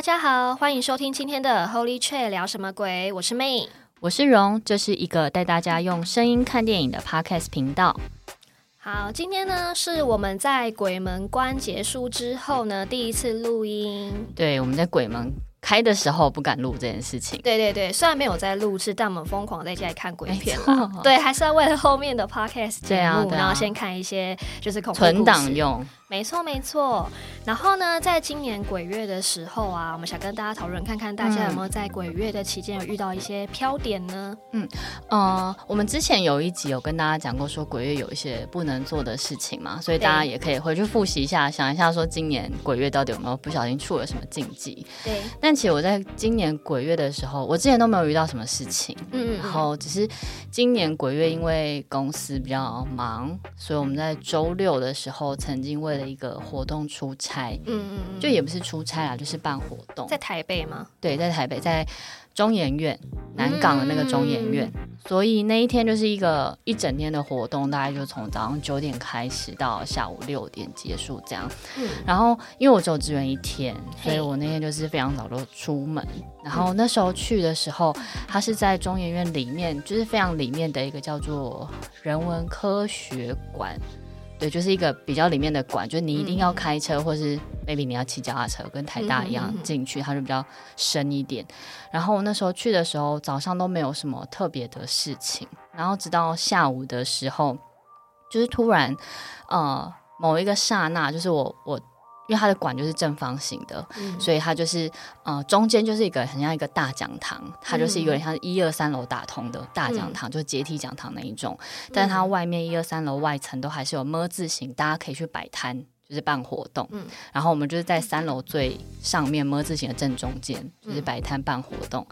大家好，欢迎收听今天的 Holy Chat 聊什么鬼？我是 May，我是荣，这是一个带大家用声音看电影的 Podcast 频道。好，今天呢是我们在鬼门关结束之后呢第一次录音。对，我们在鬼门开的时候不敢录这件事情。对对对，虽然没有在录制，但我们疯狂在家里看鬼片了。对，还是要为了后面的 Podcast 节目，然后先看一些就是恐怖用。没错没错，然后呢，在今年鬼月的时候啊，我们想跟大家讨论看看，大家有没有在鬼月的期间有遇到一些飘点呢？嗯呃，我们之前有一集有跟大家讲过，说鬼月有一些不能做的事情嘛，所以大家也可以回去复习一下，想一下说今年鬼月到底有没有不小心触了什么禁忌？对。但其实我在今年鬼月的时候，我之前都没有遇到什么事情，嗯，然后只是今年鬼月因为公司比较忙，所以我们在周六的时候曾经为了一个活动出差，嗯嗯，就也不是出差啊，就是办活动，在台北吗？对，在台北，在中研院南港的那个中研院，嗯，所以那一天就是一个一整天的活动，大概就从早上九点开始到下午六点结束这样。嗯，然后因为我只有支援一天，所以我那天就是非常早就出门。然后那时候去的时候，它是在中研院里面，就是非常里面的一个叫做人文科学馆。对，就是一个比较里面的馆，就是你一定要开车，嗯、或是 maybe 你要骑脚踏车，跟台大一样进去，它就比较深一点。然后我那时候去的时候，早上都没有什么特别的事情，然后直到下午的时候，就是突然，呃，某一个刹那，就是我我。因为它的馆就是正方形的，嗯、所以它就是呃中间就是一个很像一个大讲堂，它就是有点像一二三楼打通的大讲堂，嗯、就是阶梯讲堂那一种。嗯、但是它外面一二三楼外层都还是有么字形，大家可以去摆摊。就是办活动，嗯，然后我们就是在三楼最上面“摸字形”的正中间，就是摆摊办活动。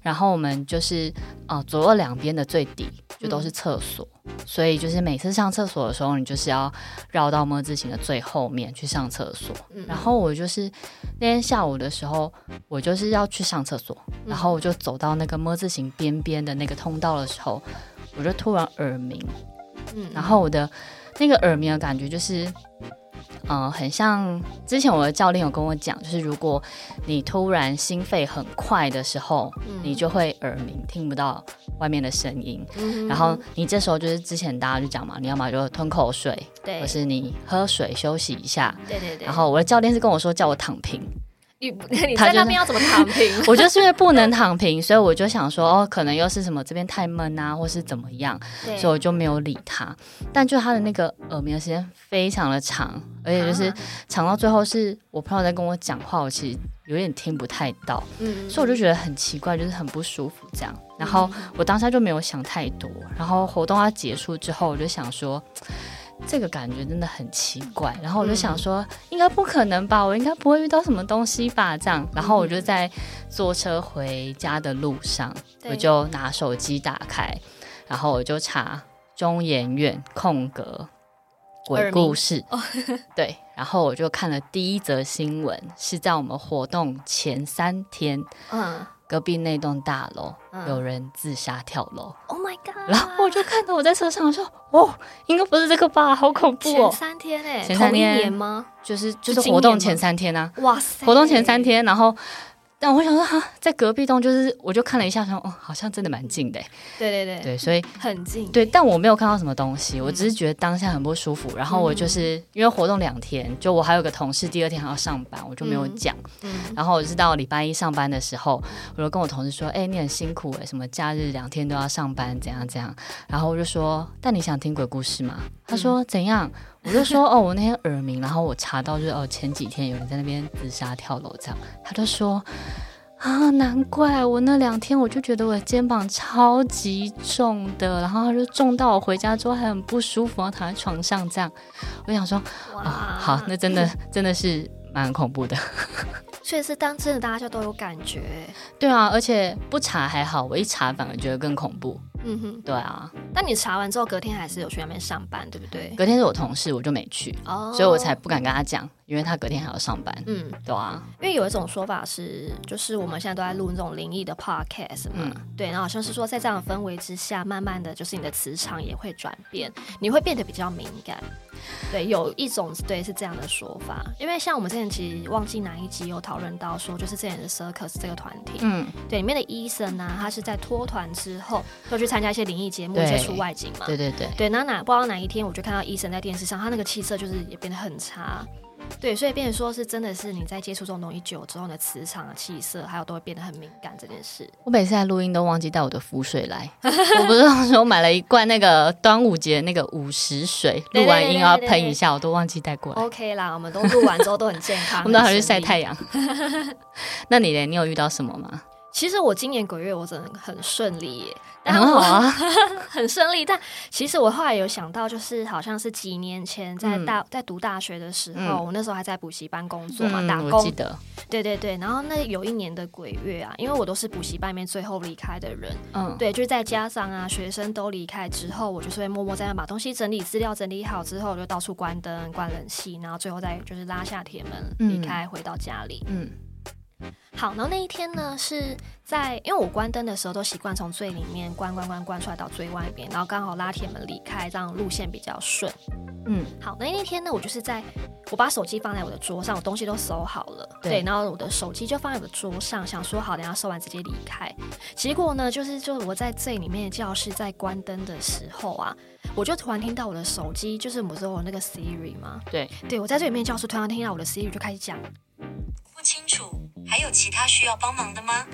然后我们就是啊，左右两边的最底就都是厕所，所以就是每次上厕所的时候，你就是要绕到“摸字形”的最后面去上厕所。然后我就是那天下午的时候，我就是要去上厕所，然后我就走到那个“摸字形”边边的那个通道的时候，我就突然耳鸣。嗯，然后我的那个耳鸣的感觉就是。嗯、呃，很像之前我的教练有跟我讲，就是如果你突然心肺很快的时候，嗯、你就会耳鸣，听不到外面的声音。嗯、然后你这时候就是之前大家就讲嘛，你要么就吞口水，对，或是你喝水休息一下。对对对。然后我的教练是跟我说叫我躺平。你 你在那边要怎么躺平？我就是因为不能躺平，所以我就想说，哦，可能又是什么这边太闷啊，或是怎么样，所以我就没有理他。但就他的那个耳鸣的时间非常的长，而且就是长到最后是我朋友在跟我讲话，我其实有点听不太到，嗯，所以我就觉得很奇怪，就是很不舒服这样。然后我当下就没有想太多，然后活动要结束之后，我就想说。这个感觉真的很奇怪，然后我就想说，嗯、应该不可能吧，我应该不会遇到什么东西吧，这样，然后我就在坐车回家的路上，嗯、我就拿手机打开，然后我就查中研院空格鬼故事，哦、对，然后我就看了第一则新闻，是在我们活动前三天，嗯。隔壁那栋大楼有人自杀跳楼，Oh my god！然后我就看到我在车上说：“哦，应该不是这个吧？好恐怖哦！”前三天诶，前三天吗？就是就是活动前三天啊！哇塞，活动前三天，然后但我想说哈，在隔壁栋，就是我就看了一下说，说哦，好像真的蛮近的。对对对，对，所以很近。对，但我没有看到什么东西，我只是觉得当下很不舒服。嗯、然后我就是因为活动两天，就我还有个同事第二天还要上班，我就没有讲。嗯。然后我是到礼拜一上班的时候，我就跟我同事说：“哎、欸，你很辛苦哎，什么假日两天都要上班，怎样怎样。”然后我就说：“但你想听鬼故事吗？”他说：“怎样？”我就说：“哦，我那天耳鸣，然后我查到就是哦，前几天有人在那边自杀跳楼这样。”他就说。啊，难怪我那两天我就觉得我的肩膀超级重的，然后他就重到我回家之后还很不舒服，然后躺在床上这样。我想说，哇，啊、好，那真的真的是蛮恐怖的。所以是当真的大家就都有感觉。对啊，而且不查还好，我一查反而觉得更恐怖。嗯哼，对啊。但你查完之后，隔天还是有去那边上班，对不对？隔天是我同事，我就没去，哦，所以我才不敢跟他讲。因为他隔天还要上班，嗯，对啊。因为有一种说法是，就是我们现在都在录那种灵异的 podcast 嘛，嗯、对，然后好像是说在这样的氛围之下，慢慢的就是你的磁场也会转变，你会变得比较敏感。对，有一种对是这样的说法。因为像我们之前其实忘记哪一集有讨论到说，就是之前的 Circus 这个团体，嗯，对，里面的医生呢，他是在脱团之后，就去参加一些灵异节目，接触外景嘛，对对对，对，那哪不知道哪一天，我就看到医生在电视上，他那个气色就是也变得很差。对，所以变成说是真的是你在接触这种东西久之后，你的磁场啊、气色，还有都会变得很敏感这件事。我每次在录音都忘记带我的浮水来，我不是说我买了一罐那个端午节那个午时水，录完音要喷一下，我都忘记带过来。OK 啦，我们都录完之后都很健康，我们都还去晒太阳。那你呢？你有遇到什么吗？其实我今年鬼月我真的很顺利耶。很好啊，很顺利。但其实我后来有想到，就是好像是几年前在大、嗯、在读大学的时候，嗯、我那时候还在补习班工作嘛，嗯、打工。记得。对对对，然后那有一年的鬼月啊，因为我都是补习班里面最后离开的人，嗯，对，就是再加上啊，学生都离开之后，我就是会默默在那把东西整理资料整理好之后，我就到处关灯、关冷气，然后最后再就是拉下铁门离开，回到家里，嗯。好，然后那一天呢，是在因为我关灯的时候都习惯从最里面关关关关出来到最外边，然后刚好拉铁门离开，这样路线比较顺。嗯，好，那那天呢，我就是在我把手机放在我的桌上，我东西都收好了，对，对，然后我的手机就放在我的桌上，想说好，等下收完直接离开。结果呢，就是就是我在最里面的教室在关灯的时候啊，我就突然听到我的手机，就是我说我那个 Siri 嘛，对，对我在最里面教室突然听到我的 Siri 就开始讲。还有其他需要帮忙的吗？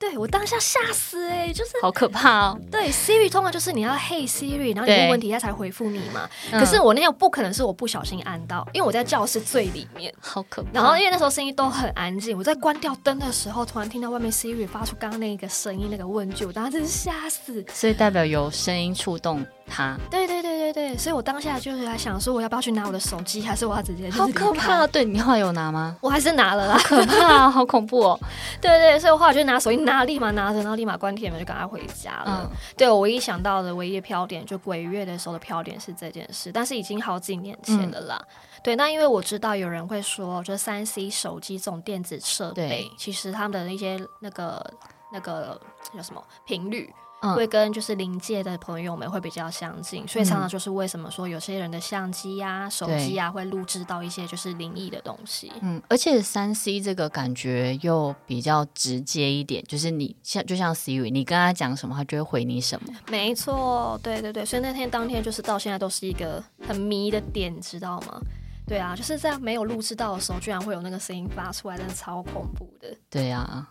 对，我当下吓死哎、欸，就是好可怕哦。对，Siri 通常就是你要 Hey Siri，然后你问问题，它才回复你嘛。可是我那样不可能是我不小心按到，因为我在教室最里面，好可怕。然后因为那时候声音都很安静，我在关掉灯的时候，突然听到外面 Siri 发出刚刚那个声音，那个问句，我当时真是吓死。所以代表有声音触动他。对对对对对，所以我当下就是在想说，我要不要去拿我的手机，还是我要直接？好可怕！对，你后来有拿吗？我还是拿了啦，可怕，好恐怖哦。对对，所以我后来就拿手机拿，立马拿着。然后立马关铁门就赶快回家了。嗯、对，我唯一想到的唯一的飘点，就鬼月的时候的飘点是这件事，但是已经好几年前了啦。嗯、对，那因为我知道有人会说，就三 C 手机这种电子设备，其实他们的那些那个那个叫什么频率。会跟就是灵界的朋友们会比较相近，所以常常就是为什么说有些人的相机呀、啊、手机啊会录制到一些就是灵异的东西。嗯，而且三 C 这个感觉又比较直接一点，就是你像就像 Siri，你跟他讲什么，他就会回你什么。没错，对对对，所以那天当天就是到现在都是一个很迷的点，知道吗？对啊，就是在没有录制到的时候，居然会有那个声音发出来，真的超恐怖的。对啊。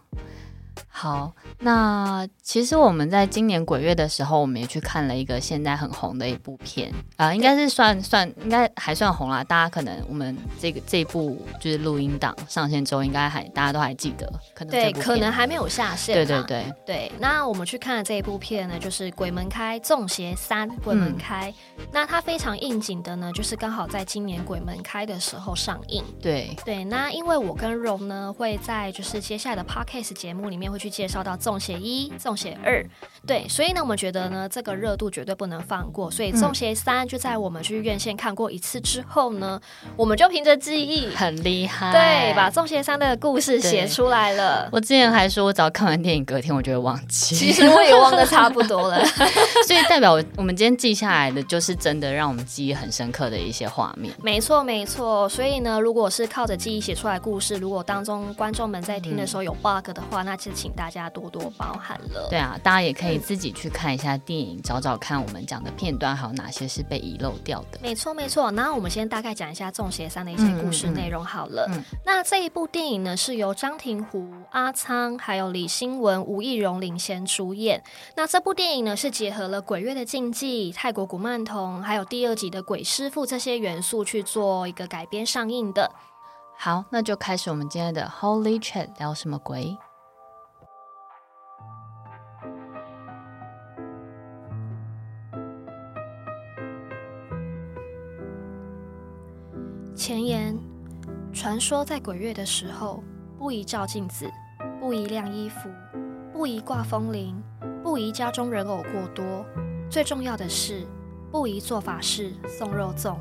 好，那其实我们在今年鬼月的时候，我们也去看了一个现在很红的一部片啊、呃，应该是算算，应该还算红啦。大家可能我们这个这一部就是录音档上线之后，应该还大家都还记得，可能对，可能还没有下线。对对对对。那我们去看的这一部片呢，就是《鬼门开》纵邪三鬼门开。嗯、那它非常应景的呢，就是刚好在今年鬼门开的时候上映。对对。那因为我跟荣呢会在就是接下来的 podcast 节目里面会去。介绍到重邪一、重邪二。对，所以呢，我们觉得呢，这个热度绝对不能放过。所以重邪三就在我们去院线看过一次之后呢，我们就凭着记忆，很厉害，对，把重邪三的故事写出来了。我之前还说，我只要看完电影，隔天我就会忘记。其实我也忘得差不多了。所以代表我们今天记下来的，就是真的让我们记忆很深刻的一些画面。没错，没错。所以呢，如果是靠着记忆写出来故事，如果当中观众们在听的时候有 bug 的话，嗯、那就请大家多多包涵了。对啊，大家也可以自己去看一下电影，嗯、找找看我们讲的片段还有哪些是被遗漏掉的。没错，没错。那我们先大概讲一下《众邪三》的一些故事内容好了。嗯嗯嗯、那这一部电影呢，是由张庭湖、阿仓还有李新文、吴亦荣领衔主演。那这部电影呢，是结合了鬼月的禁忌、泰国古曼童，还有第二集的鬼师傅这些元素去做一个改编上映的。好，那就开始我们今天的 Holy Chat 聊什么鬼？前言：传说在鬼月的时候，不宜照镜子，不宜晾衣服，不宜挂风铃，不宜家中人偶过多，最重要的是，不宜做法事送肉粽。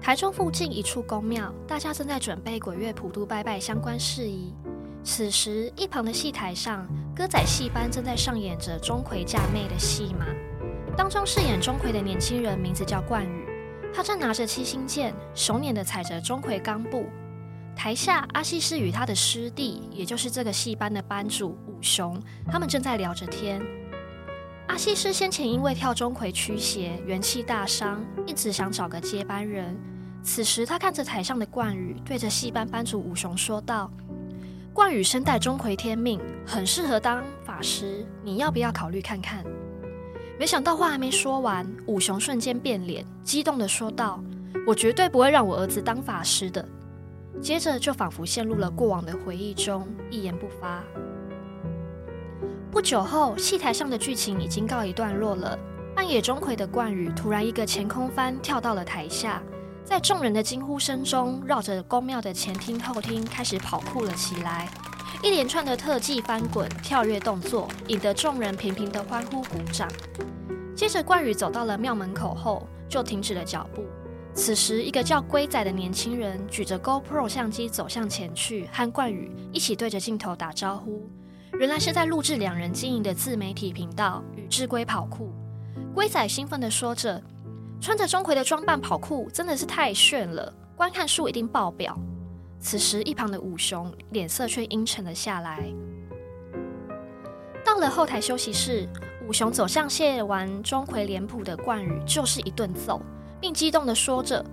台中附近一处宫庙，大家正在准备鬼月普渡拜拜相关事宜。此时，一旁的戏台上，歌仔戏班正在上演着钟馗嫁妹的戏码。当中饰演钟馗的年轻人名字叫冠宇，他正拿着七星剑，熟练的踩着钟馗钢步。台下，阿西施与他的师弟，也就是这个戏班的班主武雄，他们正在聊着天。阿西施先前因为跳钟馗驱邪，元气大伤，一直想找个接班人。此时，他看着台上的冠宇，对着戏班班主武雄说道：“冠宇身带钟馗天命，很适合当法师，你要不要考虑看看？”没想到话还没说完，武雄瞬间变脸，激动地说道：“我绝对不会让我儿子当法师的。”接着就仿佛陷入了过往的回忆中，一言不发。不久后，戏台上的剧情已经告一段落了。扮演钟馗的冠宇突然一个前空翻，跳到了台下。在众人的惊呼声中，绕着宫庙的前厅后厅开始跑酷了起来，一连串的特技翻滚、跳跃动作，引得众人频频的欢呼鼓掌。接着，冠宇走到了庙门口后，就停止了脚步。此时，一个叫龟仔的年轻人举着 GoPro 相机走向前去，和冠宇一起对着镜头打招呼。原来是在录制两人经营的自媒体频道“宇智龟跑酷”。龟仔兴奋地说着。穿着钟馗的装扮跑酷真的是太炫了，观看数一定爆表。此时，一旁的武雄脸色却阴沉了下来。到了后台休息室，武雄走向卸完钟馗脸谱的冠宇，就是一顿揍，并激动地说着：“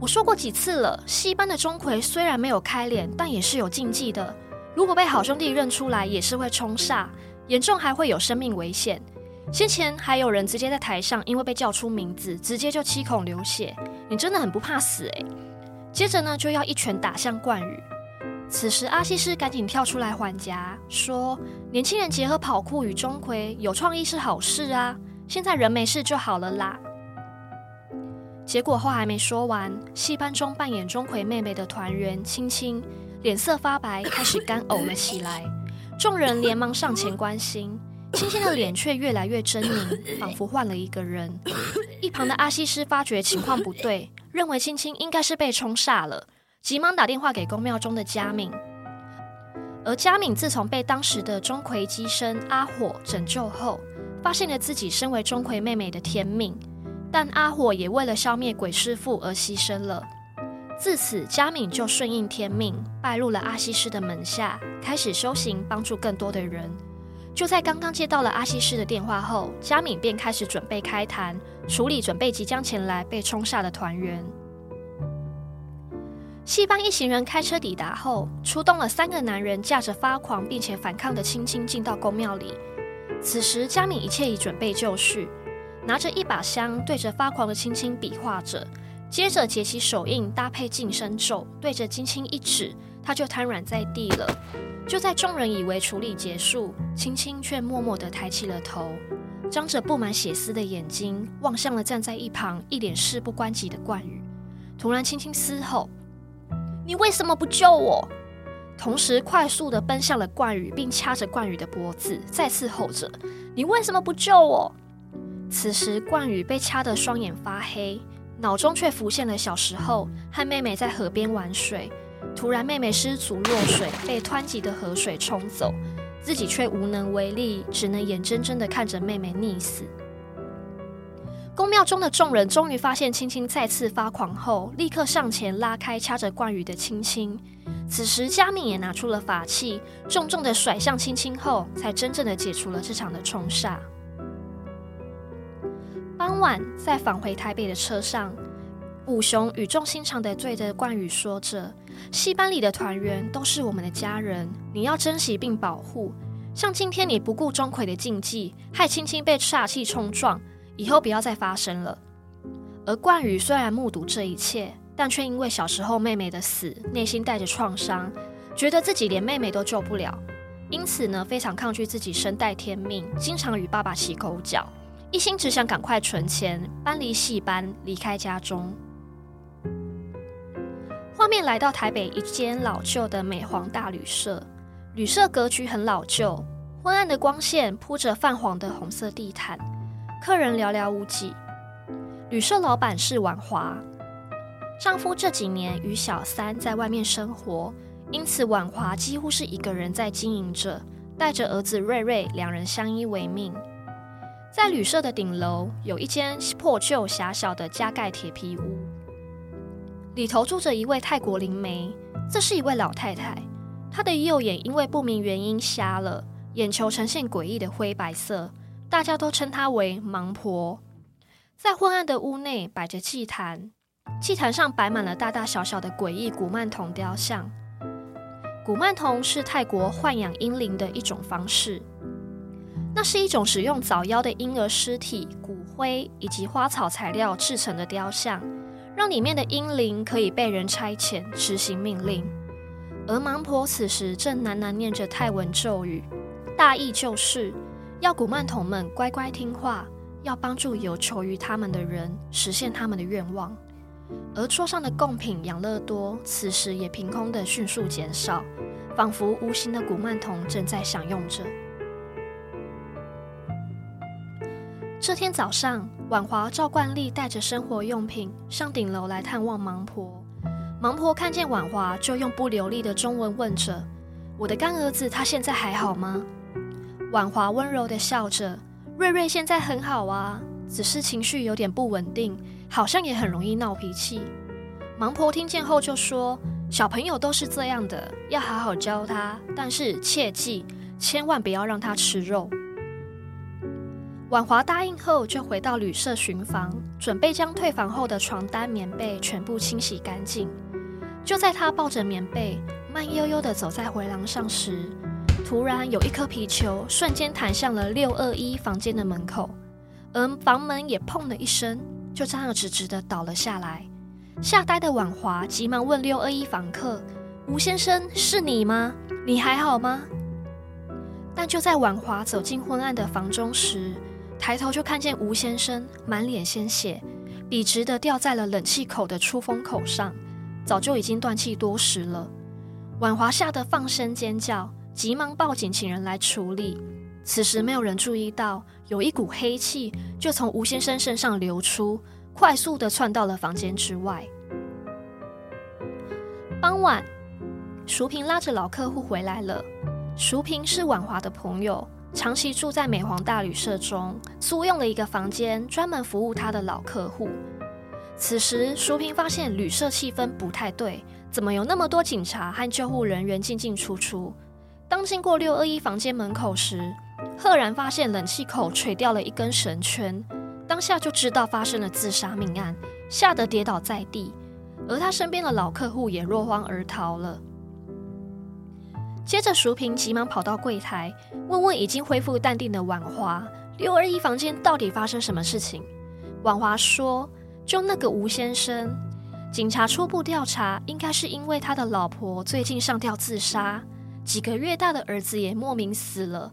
我说过几次了，戏班的钟馗虽然没有开脸，但也是有禁忌的。如果被好兄弟认出来，也是会冲煞，严重还会有生命危险。”先前还有人直接在台上，因为被叫出名字，直接就七孔流血。你真的很不怕死诶。接着呢，就要一拳打向冠宇。此时阿西施赶紧跳出来缓颊，说：“年轻人结合跑酷与钟馗，有创意是好事啊。现在人没事就好了啦。”结果话还没说完，戏班中扮演钟馗妹妹的团员青青脸色发白，开始干呕了起来。众人连忙上前关心。青青的脸却越来越狰狞，仿佛换了一个人。一旁的阿西施发觉情况不对，认为青青应该是被冲煞了，急忙打电话给宫庙中的佳敏。而佳敏自从被当时的钟馗机身阿火拯救后，发现了自己身为钟馗妹妹的天命，但阿火也为了消灭鬼师傅而牺牲了。自此，佳敏就顺应天命，拜入了阿西施的门下，开始修行，帮助更多的人。就在刚刚接到了阿西施的电话后，佳敏便开始准备开坛，处理准备即将前来被冲煞的团员。戏班一行人开车抵达后，出动了三个男人，驾着发狂并且反抗的青青进到宫庙里。此时，佳敏一切已准备就绪，拿着一把香对着发狂的青青比划着，接着结起手印，搭配净身咒，对着青青一指，他就瘫软在地了。就在众人以为处理结束，青青却默默地抬起了头，张着布满血丝的眼睛望向了站在一旁一脸事不关己的冠宇。突然，青青嘶吼：“你为什么不救我？”同时快速地奔向了冠宇，并掐着冠宇的脖子，再次吼着：“你为什么不救我？”此时，冠宇被掐得双眼发黑，脑中却浮现了小时候和妹妹在河边玩水，突然妹妹失足落水，被湍急的河水冲走，自己却无能为力，只能眼睁睁地看着妹妹溺死。宫庙中的众人终于发现青青再次发狂后，立刻上前拉开掐着冠羽的青青。此时，佳敏也拿出了法器，重重的甩向青青后，才真正的解除了这场的冲煞。傍晚，在返回台北的车上，武雄语重心长的对着冠宇说着：“戏班里的团员都是我们的家人，你要珍惜并保护。像今天你不顾钟馗的禁忌，害青青被煞气冲撞。”以后不要再发生了。而冠宇虽然目睹这一切，但却因为小时候妹妹的死，内心带着创伤，觉得自己连妹妹都救不了，因此呢，非常抗拒自己身带天命，经常与爸爸起口角，一心只想赶快存钱，搬离戏班，离开家中。面来到台北一间老旧的美皇大旅社，旅社格局很老旧，昏暗的光线铺着泛黄的红色地毯。客人寥寥无几，旅社老板是婉华，丈夫这几年与小三在外面生活，因此婉华几乎是一个人在经营着，带着儿子瑞瑞，两人相依为命。在旅社的顶楼有一间破旧狭小的加盖铁皮屋，里头住着一位泰国灵媒，这是一位老太太，她的右眼因为不明原因瞎了，眼球呈现诡异的灰白色。大家都称她为盲婆。在昏暗的屋内摆着祭坛，祭坛上摆满了大大小小的诡异古曼童雕像。古曼童是泰国豢养婴灵的一种方式，那是一种使用早夭的婴儿尸体、骨灰以及花草材料制成的雕像，让里面的婴灵可以被人差遣执行命令。而盲婆此时正喃喃念着泰文咒语，大意就是。要古曼童们乖乖听话，要帮助有求于他们的人实现他们的愿望。而桌上的贡品养乐多，此时也凭空的迅速减少，仿佛无形的古曼童正在享用着。这天早上，婉华照惯例带着生活用品上顶楼来探望盲婆。盲婆看见婉华，就用不流利的中文问着：“我的干儿子，他现在还好吗？”婉华温柔地笑着：“瑞瑞现在很好啊，只是情绪有点不稳定，好像也很容易闹脾气。”盲婆听见后就说：“小朋友都是这样的，要好好教他，但是切记千万不要让他吃肉。”婉华答应后，就回到旅社巡房，准备将退房后的床单、棉被全部清洗干净。就在他抱着棉被，慢悠悠地走在回廊上时，突然有一颗皮球瞬间弹向了六二一房间的门口，而房门也砰的一声，就这样直直的倒了下来。吓呆的婉华急忙问六二一房客：“吴先生，是你吗？你还好吗？”但就在婉华走进昏暗的房中时，抬头就看见吴先生满脸鲜血，笔直的掉在了冷气口的出风口上，早就已经断气多时了。婉华吓得放声尖叫。急忙报警，请人来处理。此时没有人注意到，有一股黑气就从吴先生身上流出，快速的窜到了房间之外。傍晚，淑萍拉着老客户回来了。淑萍是婉华的朋友，长期住在美皇大旅社中，租用了一个房间，专门服务他的老客户。此时，淑萍发现旅社气氛不太对，怎么有那么多警察和救护人员进进出出？当经过六二一房间门口时，赫然发现冷气口垂掉了一根绳圈，当下就知道发生了自杀命案，吓得跌倒在地，而他身边的老客户也落荒而逃了。接着，淑萍急忙跑到柜台，问问已经恢复淡定的婉华：“六二一房间到底发生什么事情？”婉华说：“就那个吴先生，警察初步调查，应该是因为他的老婆最近上吊自杀。”几个月大的儿子也莫名死了，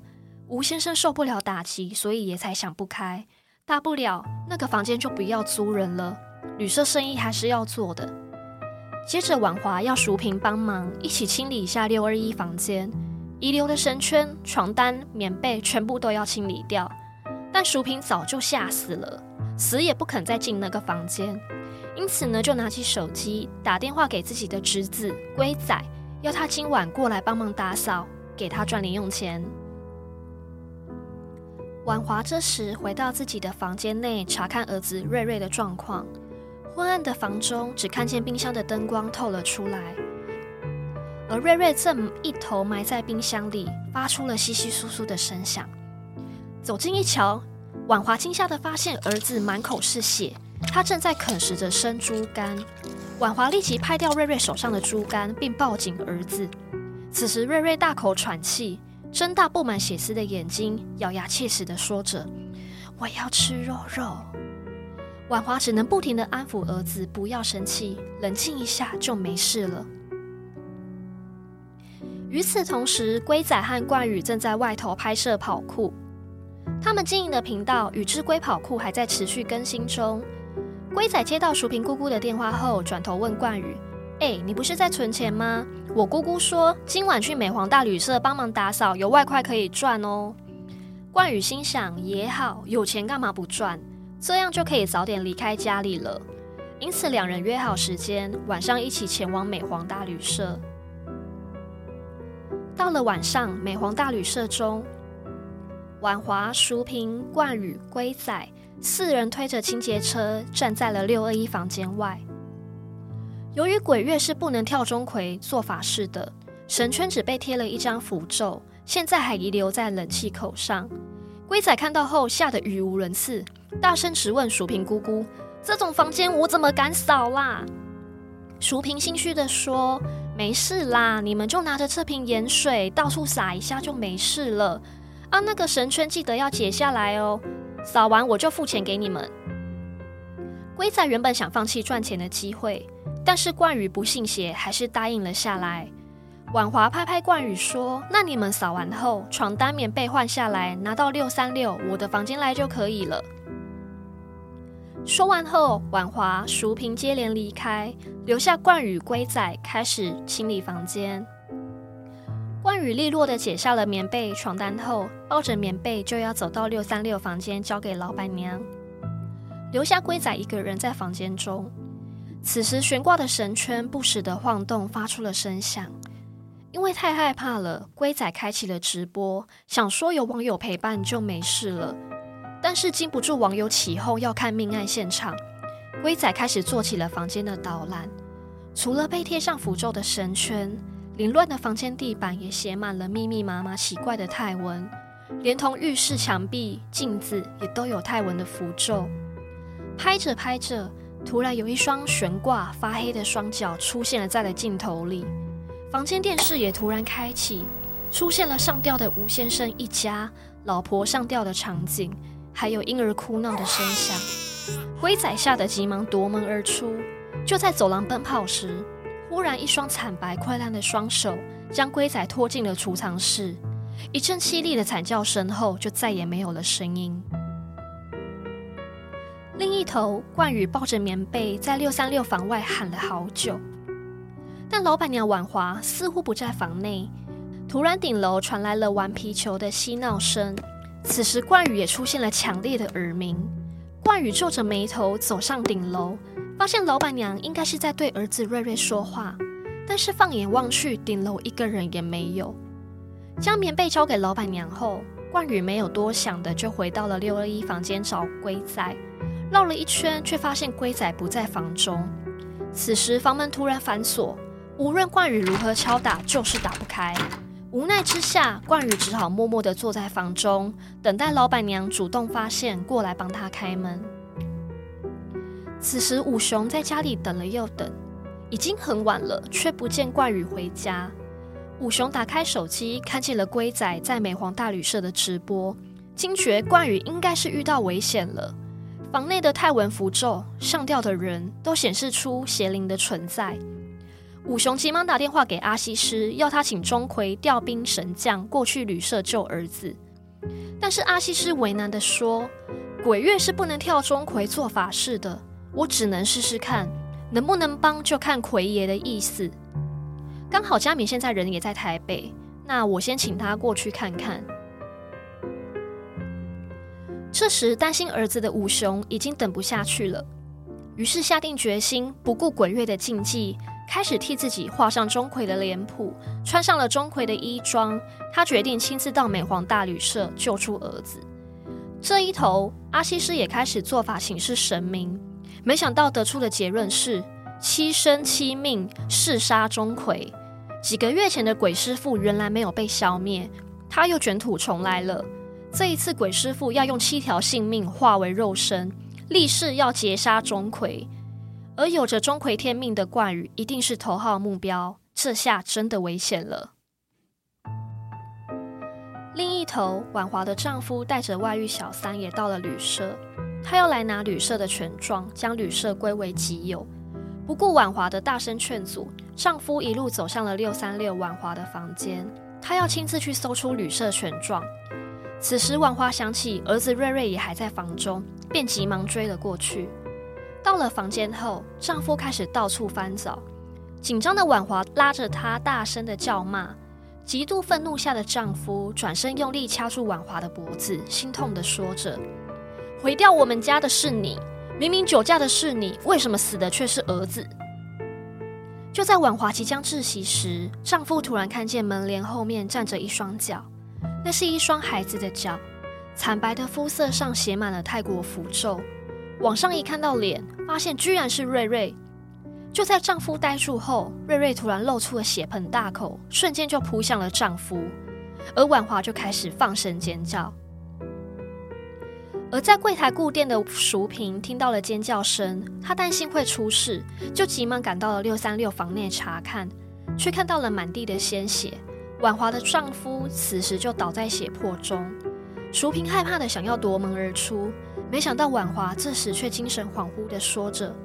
吴先生受不了打击，所以也才想不开，大不了那个房间就不要租人了，旅社生意还是要做的。接着婉华要淑萍帮忙一起清理一下六二一房间，遗留的绳圈、床单、棉被全部都要清理掉。但淑萍早就吓死了，死也不肯再进那个房间，因此呢，就拿起手机打电话给自己的侄子龟仔，要他今晚过来帮忙打扫，给他赚零用钱。婉华这时回到自己的房间内，查看儿子瑞瑞的状况。昏暗的房中，只看见冰箱的灯光透了出来，而瑞瑞正一头埋在冰箱里，发出了窸窸窣窣的声响。走近一瞧，婉华惊吓地发现儿子满口是血，他正在啃食着生猪肝。婉华立即拍掉瑞瑞手上的猪肝，并抱紧儿子。此时，瑞瑞大口喘气，睁大布满血丝的眼睛，咬牙切齿地说着：“我要吃肉肉。”婉华只能不停地安抚儿子，不要生气，冷静一下就没事了。与此同时，龟仔和冠宇正在外头拍摄跑酷。他们经营的频道《宇智龟跑酷》还在持续更新中。龟仔接到淑萍姑姑的电话后，转头问冠宇：“哎、你不是在存钱吗？我姑姑说今晚去美皇大旅社帮忙打扫，有外快可以赚哦。”冠宇心想：也好，有钱干嘛不赚？这样就可以早点离开家里了。因此，两人约好时间，晚上一起前往美皇大旅社。到了晚上，美皇大旅社中。婉华、淑萍、冠宇、龟仔四人推着清洁车站在了六二一房间外。由于鬼月是不能跳钟馗做法事的，神圈只被贴了一张符咒，现在还遗留在冷气口上。龟仔看到后吓得语无伦次，大声质问淑萍姑姑：“这种房间我怎么敢扫啦？”淑萍心虚地说：“没事啦，你们就拿着这瓶盐水到处洒一下就没事了。”啊，那个绳圈记得要解下来哦，扫完我就付钱给你们。龟仔原本想放弃赚钱的机会，但是冠宇不信邪，还是答应了下来。婉华拍拍冠宇说：“那你们扫完后，床单、棉被换下来，拿到六三六我的房间来就可以了。”说完后，婉华、淑萍接连离开，留下冠宇、龟仔开始清理房间。冠宇利落的解下了棉被、床单后，抱着棉被就要走到六三六房间交给老板娘，留下龟仔一个人在房间中。此时悬挂的绳圈不时的晃动，发出了声响。因为太害怕了，龟仔开启了直播，想说有网友陪伴就没事了。但是经不住网友起哄要看命案现场，龟仔开始做起了房间的导览。除了被贴上符咒的绳圈。凌乱的房间地板也写满了密密麻麻奇怪的泰文，连同浴室墙壁、镜子也都有泰文的符咒。拍着拍着，突然有一双悬挂发黑的双脚出现了在了镜头里。房间电视也突然开启，出现了上吊的吴先生一家、老婆上吊的场景，还有婴儿哭闹的声响。龟仔吓得急忙夺门而出，就在走廊奔跑时。忽然，一双惨白溃烂的双手将龟仔拖进了储藏室，一阵凄厉的惨叫声后，就再也没有了声音。另一头，冠宇抱着棉被在六三六房外喊了好久，但老板娘婉华似乎不在房内。突然，顶楼传来了玩皮球的嬉闹声，此时冠宇也出现了强烈的耳鸣。冠宇皱着眉头走上顶楼。发现老板娘应该是在对儿子瑞瑞说话，但是放眼望去，顶楼一个人也没有。将棉被交给老板娘后，冠宇没有多想的就回到了六二一房间找龟仔，绕了一圈却发现龟仔不在房中。此时房门突然反锁，无论冠宇如何敲打，就是打不开。无奈之下，冠宇只好默默的坐在房中，等待老板娘主动发现过来帮他开门。此时，武雄在家里等了又等，已经很晚了，却不见冠宇回家。武雄打开手机，看见了龟仔在美皇大旅社的直播，惊觉冠宇应该是遇到危险了。房内的泰文符咒、上吊的人都显示出邪灵的存在。武雄急忙打电话给阿西师，要他请钟馗调兵神将过去旅社救儿子。但是阿西师为难地说：“鬼月是不能跳钟馗做法事的。”我只能试试看，能不能帮就看魁爷的意思。刚好佳敏现在人也在台北，那我先请他过去看看。这时，担心儿子的武雄已经等不下去了，于是下定决心，不顾鬼月的禁忌，开始替自己画上钟馗的脸谱，穿上了钟馗的衣装。他决定亲自到美皇大旅社救出儿子。这一头，阿西师也开始做法请示神明，没想到得出的结论是七生七命，誓杀钟馗。几个月前的鬼师傅原来没有被消灭，他又卷土重来了。这一次，鬼师傅要用七条性命化为肉身，立誓要截杀钟馗。而有着钟馗天命的冠宇，一定是头号目标。这下真的危险了。另一头，婉华的丈夫带着外遇小三也到了旅社，他要来拿旅社的权状，将旅社归为己有。不顾婉华的大声劝阻，丈夫一路走向了六三六婉华的房间，他要亲自去搜出旅社权状。此时，婉华想起儿子瑞瑞也还在房中，便急忙追了过去。到了房间后，丈夫开始到处翻找，紧张的婉华拉着他大声的叫骂。极度愤怒下的丈夫转身用力掐住婉华的脖子，心痛的说着：“毁掉我们家的是你，明明酒驾的是你，为什么死的却是儿子？”就在婉华即将窒息时，丈夫突然看见门帘后面站着一双脚。那是一双孩子的脚，惨白的肤色上写满了泰国符咒。往上一看到脸，发现居然是瑞瑞。就在丈夫呆住后，瑞瑞突然露出了血盆大口，瞬间就扑向了丈夫，而婉华就开始放声尖叫。而在柜台顾店的淑萍听到了尖叫声，她担心会出事，就急忙赶到了六三六房内查看，却看到了满地的鲜血。婉华的丈夫此时就倒在血泊中，淑萍害怕的想要夺门而出，没想到婉华这时却精神恍惚的说着：“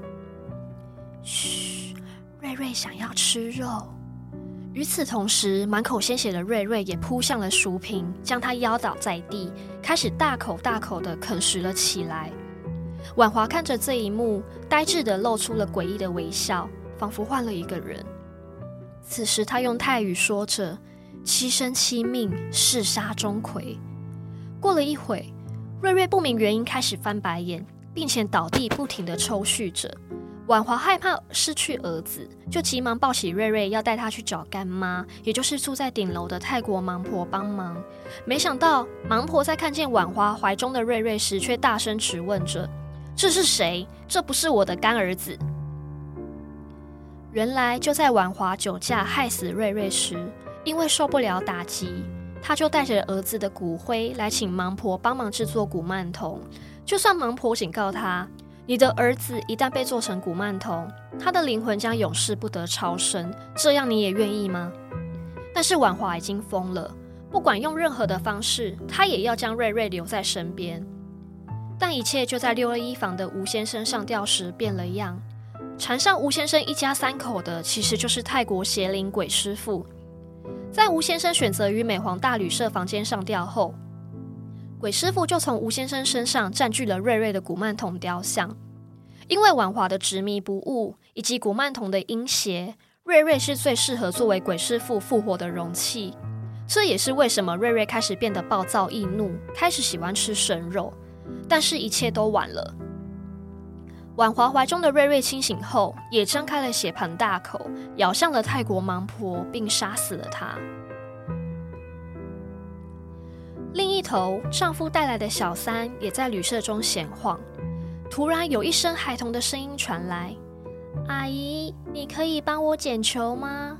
嘘，瑞瑞想要吃肉。”与此同时，满口鲜血的瑞瑞也扑向了淑萍，将她压倒在地，开始大口大口的啃食了起来。婉华看着这一幕，呆滞的露出了诡异的微笑，仿佛换了一个人。此时，她用泰语说着。七生七命，誓杀钟馗。过了一会，瑞瑞不明原因开始翻白眼，并且倒地不停地抽搐着。婉华害怕失去儿子，就急忙抱起瑞瑞，要带他去找干妈，也就是住在顶楼的泰国盲婆帮忙。没想到盲婆在看见婉华怀中的瑞瑞时，却大声质问着：“这是谁？这不是我的干儿子。”原来就在婉华酒驾害死瑞瑞时。因为受不了打击，他就带着儿子的骨灰来请盲婆帮忙制作古曼童。就算盲婆警告他，你的儿子一旦被做成古曼童，他的灵魂将永世不得超生，这样你也愿意吗？但是婉华已经疯了，不管用任何的方式，他也要将瑞瑞留在身边。但一切就在六二一房的吴先生上吊时变了样，缠上吴先生一家三口的，其实就是泰国邪灵鬼师傅。在吴先生选择于美皇大旅社房间上吊后，鬼师傅就从吴先生身上占据了瑞瑞的古曼童雕像。因为婉华的执迷不悟以及古曼童的阴邪，瑞瑞是最适合作为鬼师傅复活的容器。这也是为什么瑞瑞开始变得暴躁易怒，开始喜欢吃生肉。但是，一切都晚了。婉华怀中的瑞瑞清醒后，也张开了血盆大口，咬向了泰国盲婆，并杀死了她。另一头，丈夫带来的小三也在旅社中闲晃。突然，有一声孩童的声音传来：“阿姨，你可以帮我捡球吗？”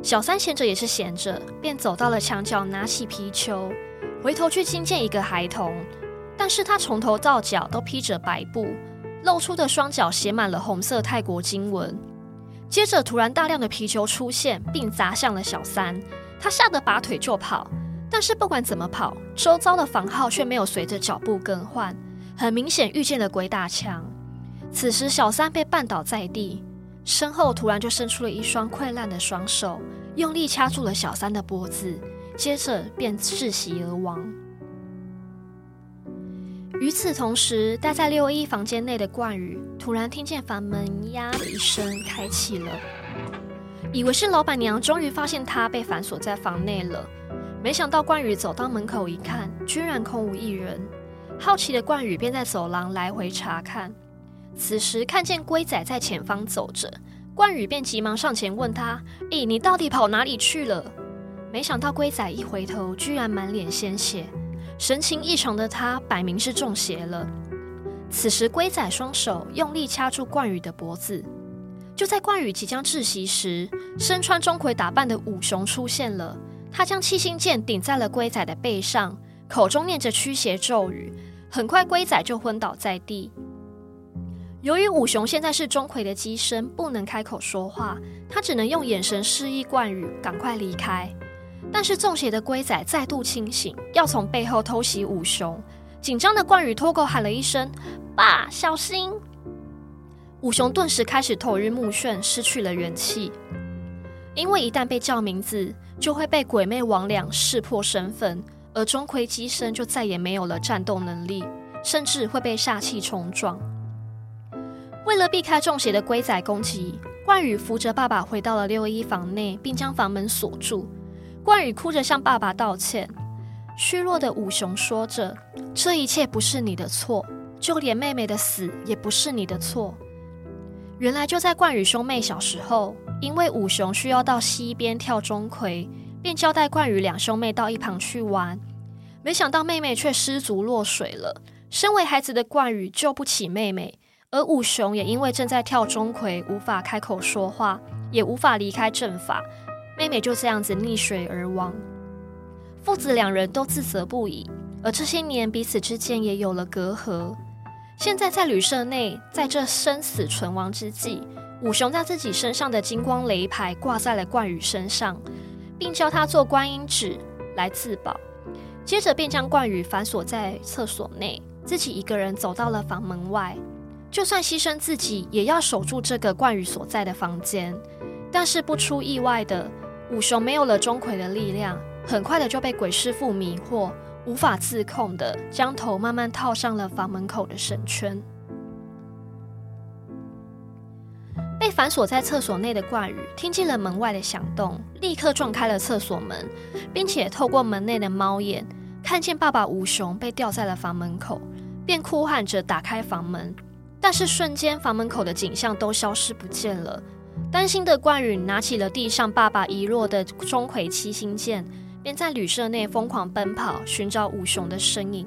小三闲着也是闲着，便走到了墙角，拿起皮球，回头去惊见一个孩童，但是他从头到脚都披着白布。露出的双脚写满了红色泰国经文，接着突然大量的皮球出现，并砸向了小三，他吓得拔腿就跑，但是不管怎么跑，周遭的房号却没有随着脚步更换，很明显遇见了鬼打墙。此时小三被绊倒在地，身后突然就伸出了一双溃烂的双手，用力掐住了小三的脖子，接着便窒息而亡。与此同时，待在六一房间内的冠宇突然听见房门“呀”的一声开启了，以为是老板娘终于发现他被反锁在房内了。没想到冠宇走到门口一看，居然空无一人。好奇的冠宇便在走廊来回查看。此时看见龟仔在前方走着，冠宇便急忙上前问他：“咦，你到底跑哪里去了？”没想到龟仔一回头，居然满脸鲜血。神情异常的他，摆明是中邪了。此时，龟仔双手用力掐住冠宇的脖子。就在冠宇即将窒息时，身穿钟馗打扮的五雄出现了。他将七星剑顶在了龟仔的背上，口中念着驱邪咒语。很快，龟仔就昏倒在地。由于五雄现在是钟馗的机身，不能开口说话，他只能用眼神示意冠宇赶快离开。但是中邪的龟仔再度清醒，要从背后偷袭五雄。紧张的冠宇脱口喊了一声：“爸，小心！”五雄顿时开始头晕目眩，失去了元气。因为一旦被叫名字，就会被鬼魅魍魎识破身份，而钟馗机身就再也没有了战斗能力，甚至会被煞气冲撞。为了避开中邪的龟仔攻击，冠宇扶着爸爸回到了六一房内，并将房门锁住。冠宇哭着向爸爸道歉，虚弱的五雄说着：“这一切不是你的错，就连妹妹的死也不是你的错。”原来就在冠宇兄妹小时候，因为五雄需要到溪边跳钟馗，便交代冠宇两兄妹到一旁去玩。没想到妹妹却失足落水了。身为孩子的冠宇救不起妹妹，而五雄也因为正在跳钟馗，无法开口说话，也无法离开阵法。妹妹就这样子溺水而亡，父子两人都自责不已，而这些年彼此之间也有了隔阂。现在在旅社内，在这生死存亡之际，五雄将自己身上的金光雷牌挂在了冠宇身上，并教他做观音指来自保。接着便将冠宇反锁在厕所内，自己一个人走到了房门外，就算牺牲自己，也要守住这个冠宇所在的房间。但是不出意外的。五雄没有了钟馗的力量，很快的就被鬼师傅迷惑，无法自控的将头慢慢套上了房门口的绳圈。被反锁在厕所内的冠宇听见了门外的响动，立刻撞开了厕所门，并且透过门内的猫眼看见爸爸武雄被吊在了房门口，便哭喊着打开房门。但是瞬间，房门口的景象都消失不见了。担心的冠宇拿起了地上爸爸遗落的钟馗七星剑，便在旅社内疯狂奔跑，寻找五雄的身影。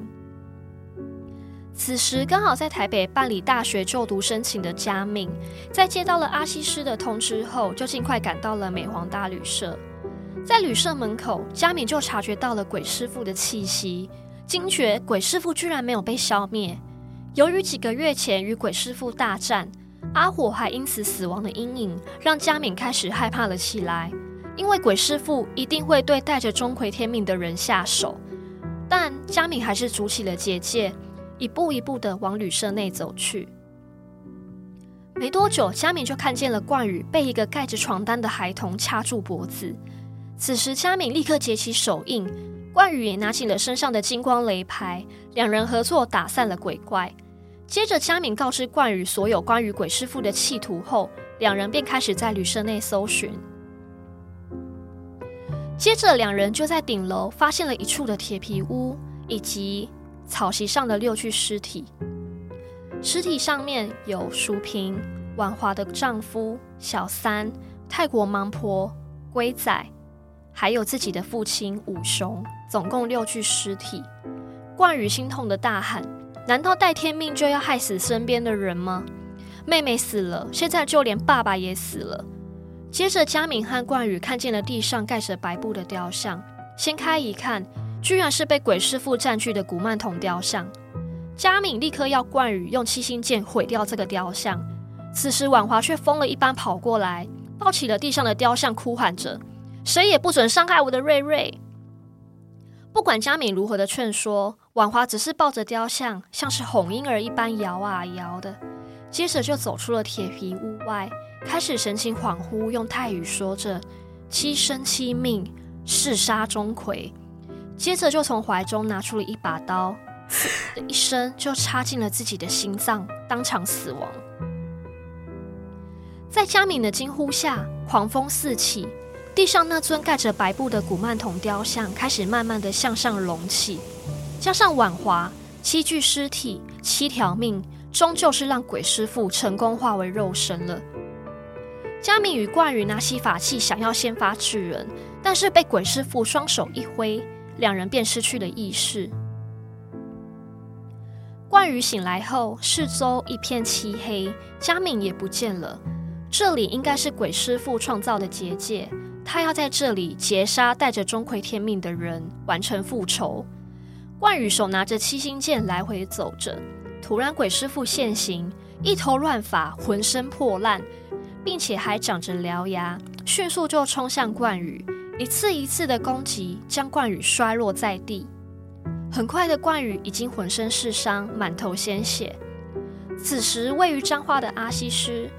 此时刚好在台北办理大学就读申请的佳敏，在接到了阿西师的通知后，就尽快赶到了美皇大旅社。在旅社门口，佳敏就察觉到了鬼师傅的气息，惊觉鬼师傅居然没有被消灭。由于几个月前与鬼师傅大战。阿火还因此死亡的阴影，让佳敏开始害怕了起来。因为鬼师傅一定会对带着钟馗天命的人下手，但佳敏还是筑起了结界，一步一步的往旅社内走去。没多久，佳敏就看见了冠宇被一个盖着床单的孩童掐住脖子。此时，佳敏立刻结起手印，冠宇也拿起了身上的金光雷牌，两人合作打散了鬼怪。接着，佳敏告知冠宇所有关于鬼师傅的企图后，两人便开始在旅社内搜寻。接着，两人就在顶楼发现了一处的铁皮屋，以及草席上的六具尸体。尸体上面有淑萍、婉华的丈夫小三、泰国盲婆、龟仔，还有自己的父亲五雄，总共六具尸体。冠宇心痛的大喊。难道戴天命就要害死身边的人吗？妹妹死了，现在就连爸爸也死了。接着，佳敏和冠宇看见了地上盖着白布的雕像，掀开一看，居然是被鬼师傅占据的古曼童雕像。佳敏立刻要冠宇用七星剑毁掉这个雕像。此时，婉华却疯了一般跑过来，抱起了地上的雕像，哭喊着：“谁也不准伤害我的瑞瑞！”不管佳敏如何的劝说，婉华只是抱着雕像，像是哄婴儿一般摇啊摇的。接着就走出了铁皮屋外，开始神情恍惚，用泰语说着“七生七命，誓杀钟馗”。接着就从怀中拿出了一把刀，的一声就插进了自己的心脏，当场死亡。在佳敏的惊呼下，狂风四起，地上那尊盖着白布的古曼童雕像开始慢慢的向上隆起，加上婉华七具尸体、七条命，终究是让鬼师傅成功化为肉身了。佳敏与冠宇拿起法器，想要先发制人，但是被鬼师傅双手一挥，两人便失去了意识。冠宇醒来后，四周一片漆黑，佳敏也不见了。这里应该是鬼师傅创造的结界，他要在这里劫杀带着钟馗天命的人，完成复仇。冠宇手拿着七星剑来回走着，突然鬼师傅现形，一头乱发，浑身破烂，并且还长着獠牙，迅速就冲向冠宇，一次一次的攻击，将冠宇摔落在地。很快的，冠宇已经浑身是伤，满头鲜血。此时，位于彰化的阿西师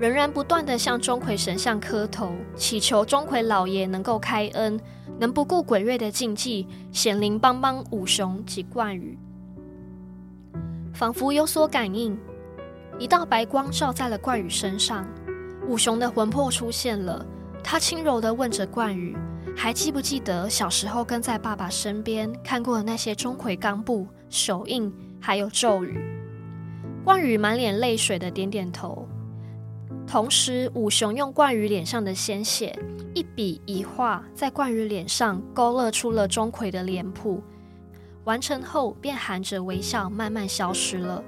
仍然不断地向钟馗神像磕头，祈求钟馗老爷能够开恩，能不顾鬼月的禁忌，显灵帮帮五雄及冠羽。仿佛有所感应，一道白光照在了冠羽身上，五雄的魂魄出现了。他轻柔地问着冠羽。还记不记得小时候跟在爸爸身边看过的那些钟馗钢布、手印，还有咒语？冠羽满脸泪水的点点头，同时五雄用冠羽脸上的鲜血一笔一画，在冠宇脸上勾勒出了钟馗的脸谱。完成后，便含着微笑慢慢消失了。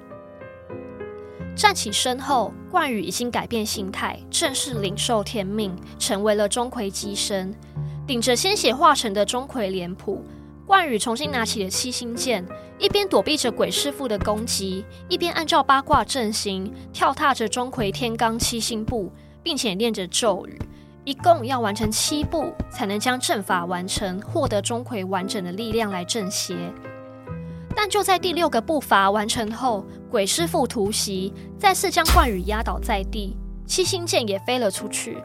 站起身后，冠宇已经改变心态，正式领受天命，成为了钟馗机身。顶着鲜血化成的钟馗脸谱，冠宇重新拿起了七星剑，一边躲避着鬼师傅的攻击，一边按照八卦阵型跳踏着钟馗天罡七星步，并且念着咒语，一共要完成七步才能将阵法完成，获得钟馗完整的力量来镇邪。但就在第六个步伐完成后，鬼师傅突袭，再次将冠羽压倒在地，七星剑也飞了出去。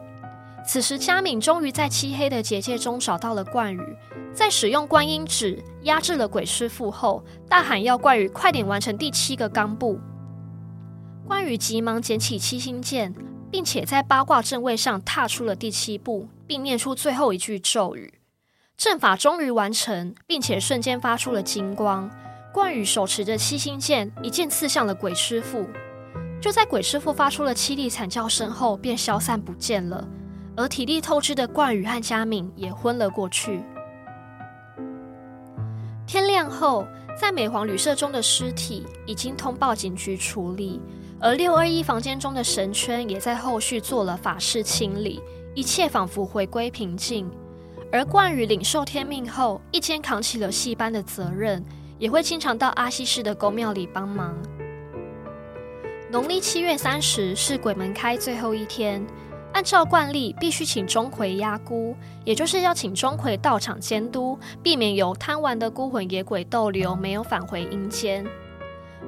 此时，佳敏终于在漆黑的结界中找到了冠羽，在使用观音指压制了鬼师傅后，大喊要冠羽快点完成第七个钢步。冠羽急忙捡起七星剑，并且在八卦阵位上踏出了第七步，并念出最后一句咒语。阵法终于完成，并且瞬间发出了金光。冠宇手持着七星剑，一剑刺向了鬼师傅。就在鬼师傅发出了凄厉惨叫声后，便消散不见了。而体力透支的冠宇和佳敏也昏了过去。天亮后，在美皇旅社中的尸体已经通报警局处理，而六二一房间中的神圈也在后续做了法事清理，一切仿佛回归平静。而冠宇领受天命后，一肩扛起了戏班的责任，也会经常到阿西市的宫庙里帮忙。农历七月三十是鬼门开最后一天。按照惯例，必须请钟馗压孤，也就是要请钟馗到场监督，避免有贪玩的孤魂野鬼逗留，没有返回阴间。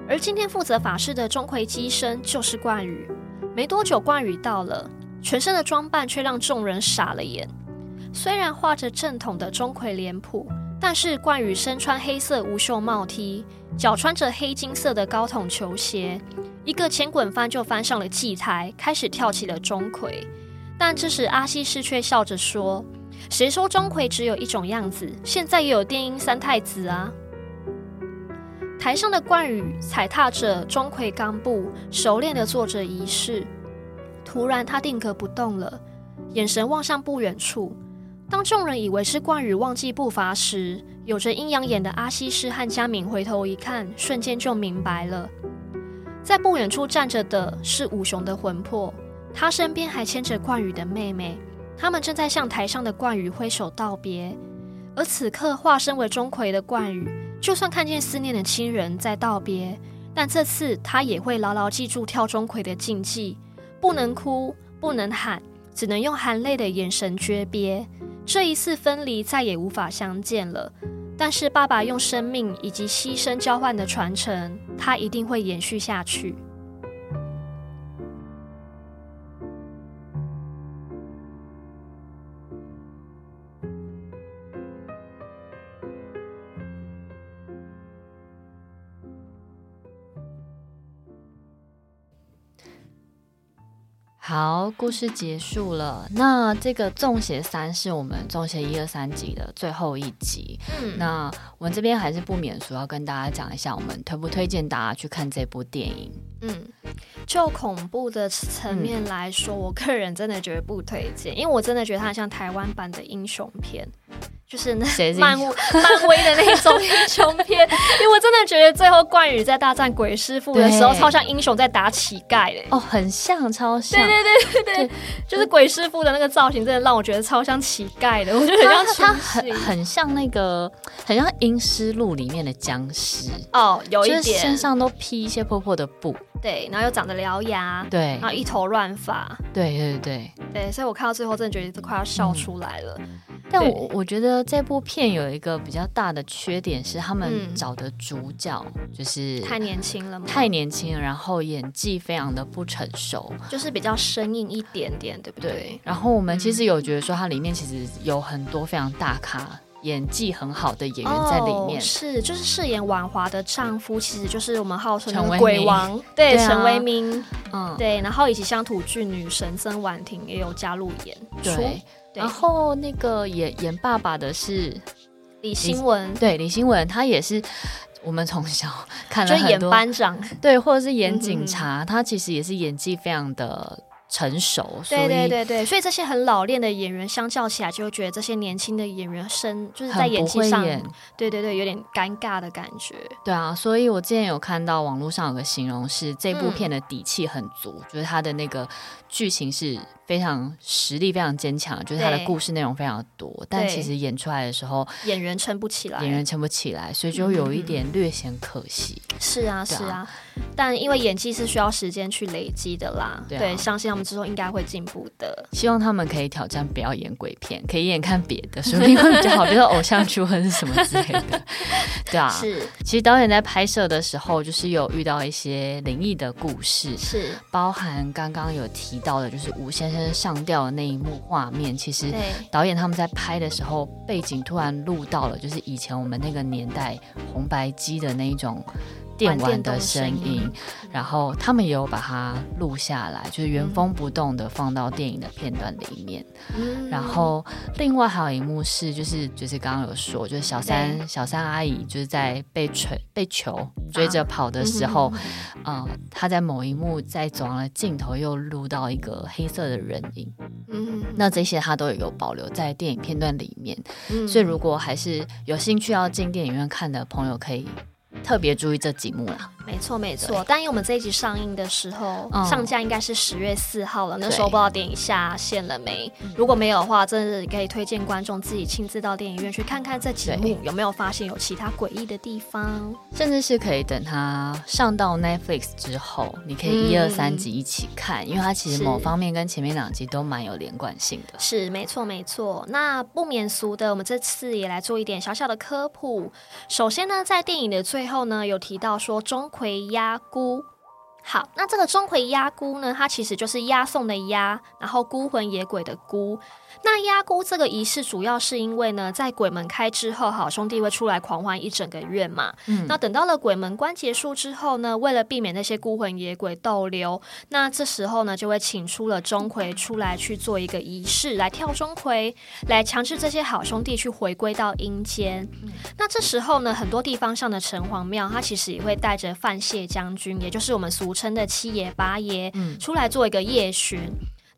而今天负责法事的钟馗机身就是冠宇。没多久，冠宇到了，全身的装扮却让众人傻了眼。虽然画着正统的钟馗脸谱，但是冠宇身穿黑色无袖帽 T，脚穿着黑金色的高筒球鞋。一个前滚翻就翻上了祭台，开始跳起了钟馗。但这时阿西师却笑着说：“谁说钟馗只有一种样子？现在也有电音三太子啊！”台上的冠宇踩踏着钟馗钢步，熟练地做着仪式。突然，他定格不动了，眼神望向不远处。当众人以为是冠宇忘记步伐时，有着阴阳眼的阿西施和佳敏回头一看，瞬间就明白了。在不远处站着的是五雄的魂魄，他身边还牵着冠宇的妹妹，他们正在向台上的冠宇挥手道别。而此刻化身为钟馗的冠宇，就算看见思念的亲人在道别，但这次他也会牢牢记住跳钟馗的禁忌：不能哭，不能喊，只能用含泪的眼神诀别。这一次分离，再也无法相见了。但是爸爸用生命以及牺牲交换的传承，他一定会延续下去。好，故事结束了。那这个《中邪三》是我们《中邪》一二三集的最后一集。嗯，那我们这边还是不免俗，要跟大家讲一下，我们推不推荐大家去看这部电影？嗯，就恐怖的层面来说，嗯，我个人真的觉得不推荐，因为我真的觉得它像台湾版的英雄片。就是那漫 漫威的那种英雄片，因为我真的觉得最后冠宇在大战鬼师傅的时候，超像英雄在打乞丐的哦，很像，超像，对对对对对，对就是鬼师傅的那个造型，真的让我觉得超像乞丐的，我觉得很像他很很像那个，很像《阴尸路》里面的僵尸哦，有一点，就是、身上都披一些破破的布，对，然后又长得獠牙，对，然后一头乱发，对对对对，所以我看到最后真的觉得都快要笑出来了。嗯但我我觉得这部片有一个比较大的缺点是，他们找的主角就是太年轻了嘛，太年轻了，然后演技非常的不成熟，就是比较生硬一点点，对不对？对。然后我们其实有觉得说，它里面其实有很多非常大咖、演技很好的演员在里面。哦、是，就是饰演婉华的丈夫，其实就是我们号称的鬼王，对，陈为民，嗯，对。然后以及乡土剧女神曾婉婷也有加入演出。对然后那个演演爸爸的是李新文，对，李新文，他也是我们从小看了很多，就演班长，对，或者是演警察，嗯、他其实也是演技非常的。成熟，对对对对，所以这些很老练的演员相较起来，就会觉得这些年轻的演员生就是在演技上，对对对，有点尴尬的感觉。对啊，所以我之前有看到网络上有个形容是这部片的底气很足，嗯、就是它的那个剧情是非常实力非常坚强，就是他的故事内容非常多，但其实演出来的时候演员撑不起来，演员撑不起来，所以就有一点略显可惜。嗯、是啊，是啊。但因为演技是需要时间去累积的啦，对，啊、对，相信他们之后应该会进步的。希望他们可以挑战不要演鬼片，可以演看别的，说不定会比较好，比如说偶像剧或者是什么之类的。对啊，是。其实导演在拍摄的时候，就是有遇到一些灵异的故事，是包含刚刚有提到的，就是吴先生上吊的那一幕画面。其实导演他们在拍的时候，背景突然录到了，就是以前我们那个年代红白机的那一种。电玩的声音，然后他们也有把它录下来，就是原封不动的放到电影的片段里面。嗯、然后另外还有一幕是，就是就是刚刚有说，就是小三小三阿姨就是在被追被球追着跑的时候，啊、嗯，在某一幕在走廊的尽头又录到一个黑色的人影。嗯，那这些他都有保留在电影片段里面。嗯、所以如果还是有兴趣要进电影院看的朋友，可以。特别注意这几幕啦，没错没错。但因为我们这一集上映的时候，嗯、上架应该是十月四号了，那时候不知道电影下线了没？如果没有的话，真的是可以推荐观众自己亲自到电影院去看看这几幕，有没有发现有其他诡异的地方？甚至是可以等它上到 Netflix 之后，你可以一二三集一起看，嗯、因为它其实某方面跟前面两集都蛮有连贯性的。是没错没错。那不免俗的，我们这次也来做一点小小的科普。首先呢，在电影的最后。呢，有提到说钟葵鸭菇。好，那这个钟馗压孤呢，它其实就是押送的押，然后孤魂野鬼的孤。那压孤这个仪式，主要是因为呢，在鬼门开之后，好兄弟会出来狂欢一整个月嘛。嗯。那等到了鬼门关结束之后呢，为了避免那些孤魂野鬼逗留，那这时候呢，就会请出了钟馗出来去做一个仪式，来跳钟馗，来强制这些好兄弟去回归到阴间。嗯。那这时候呢，很多地方上的城隍庙，他其实也会带着范谢将军，也就是我们俗称的七爷八爷，嗯，出来做一个夜巡。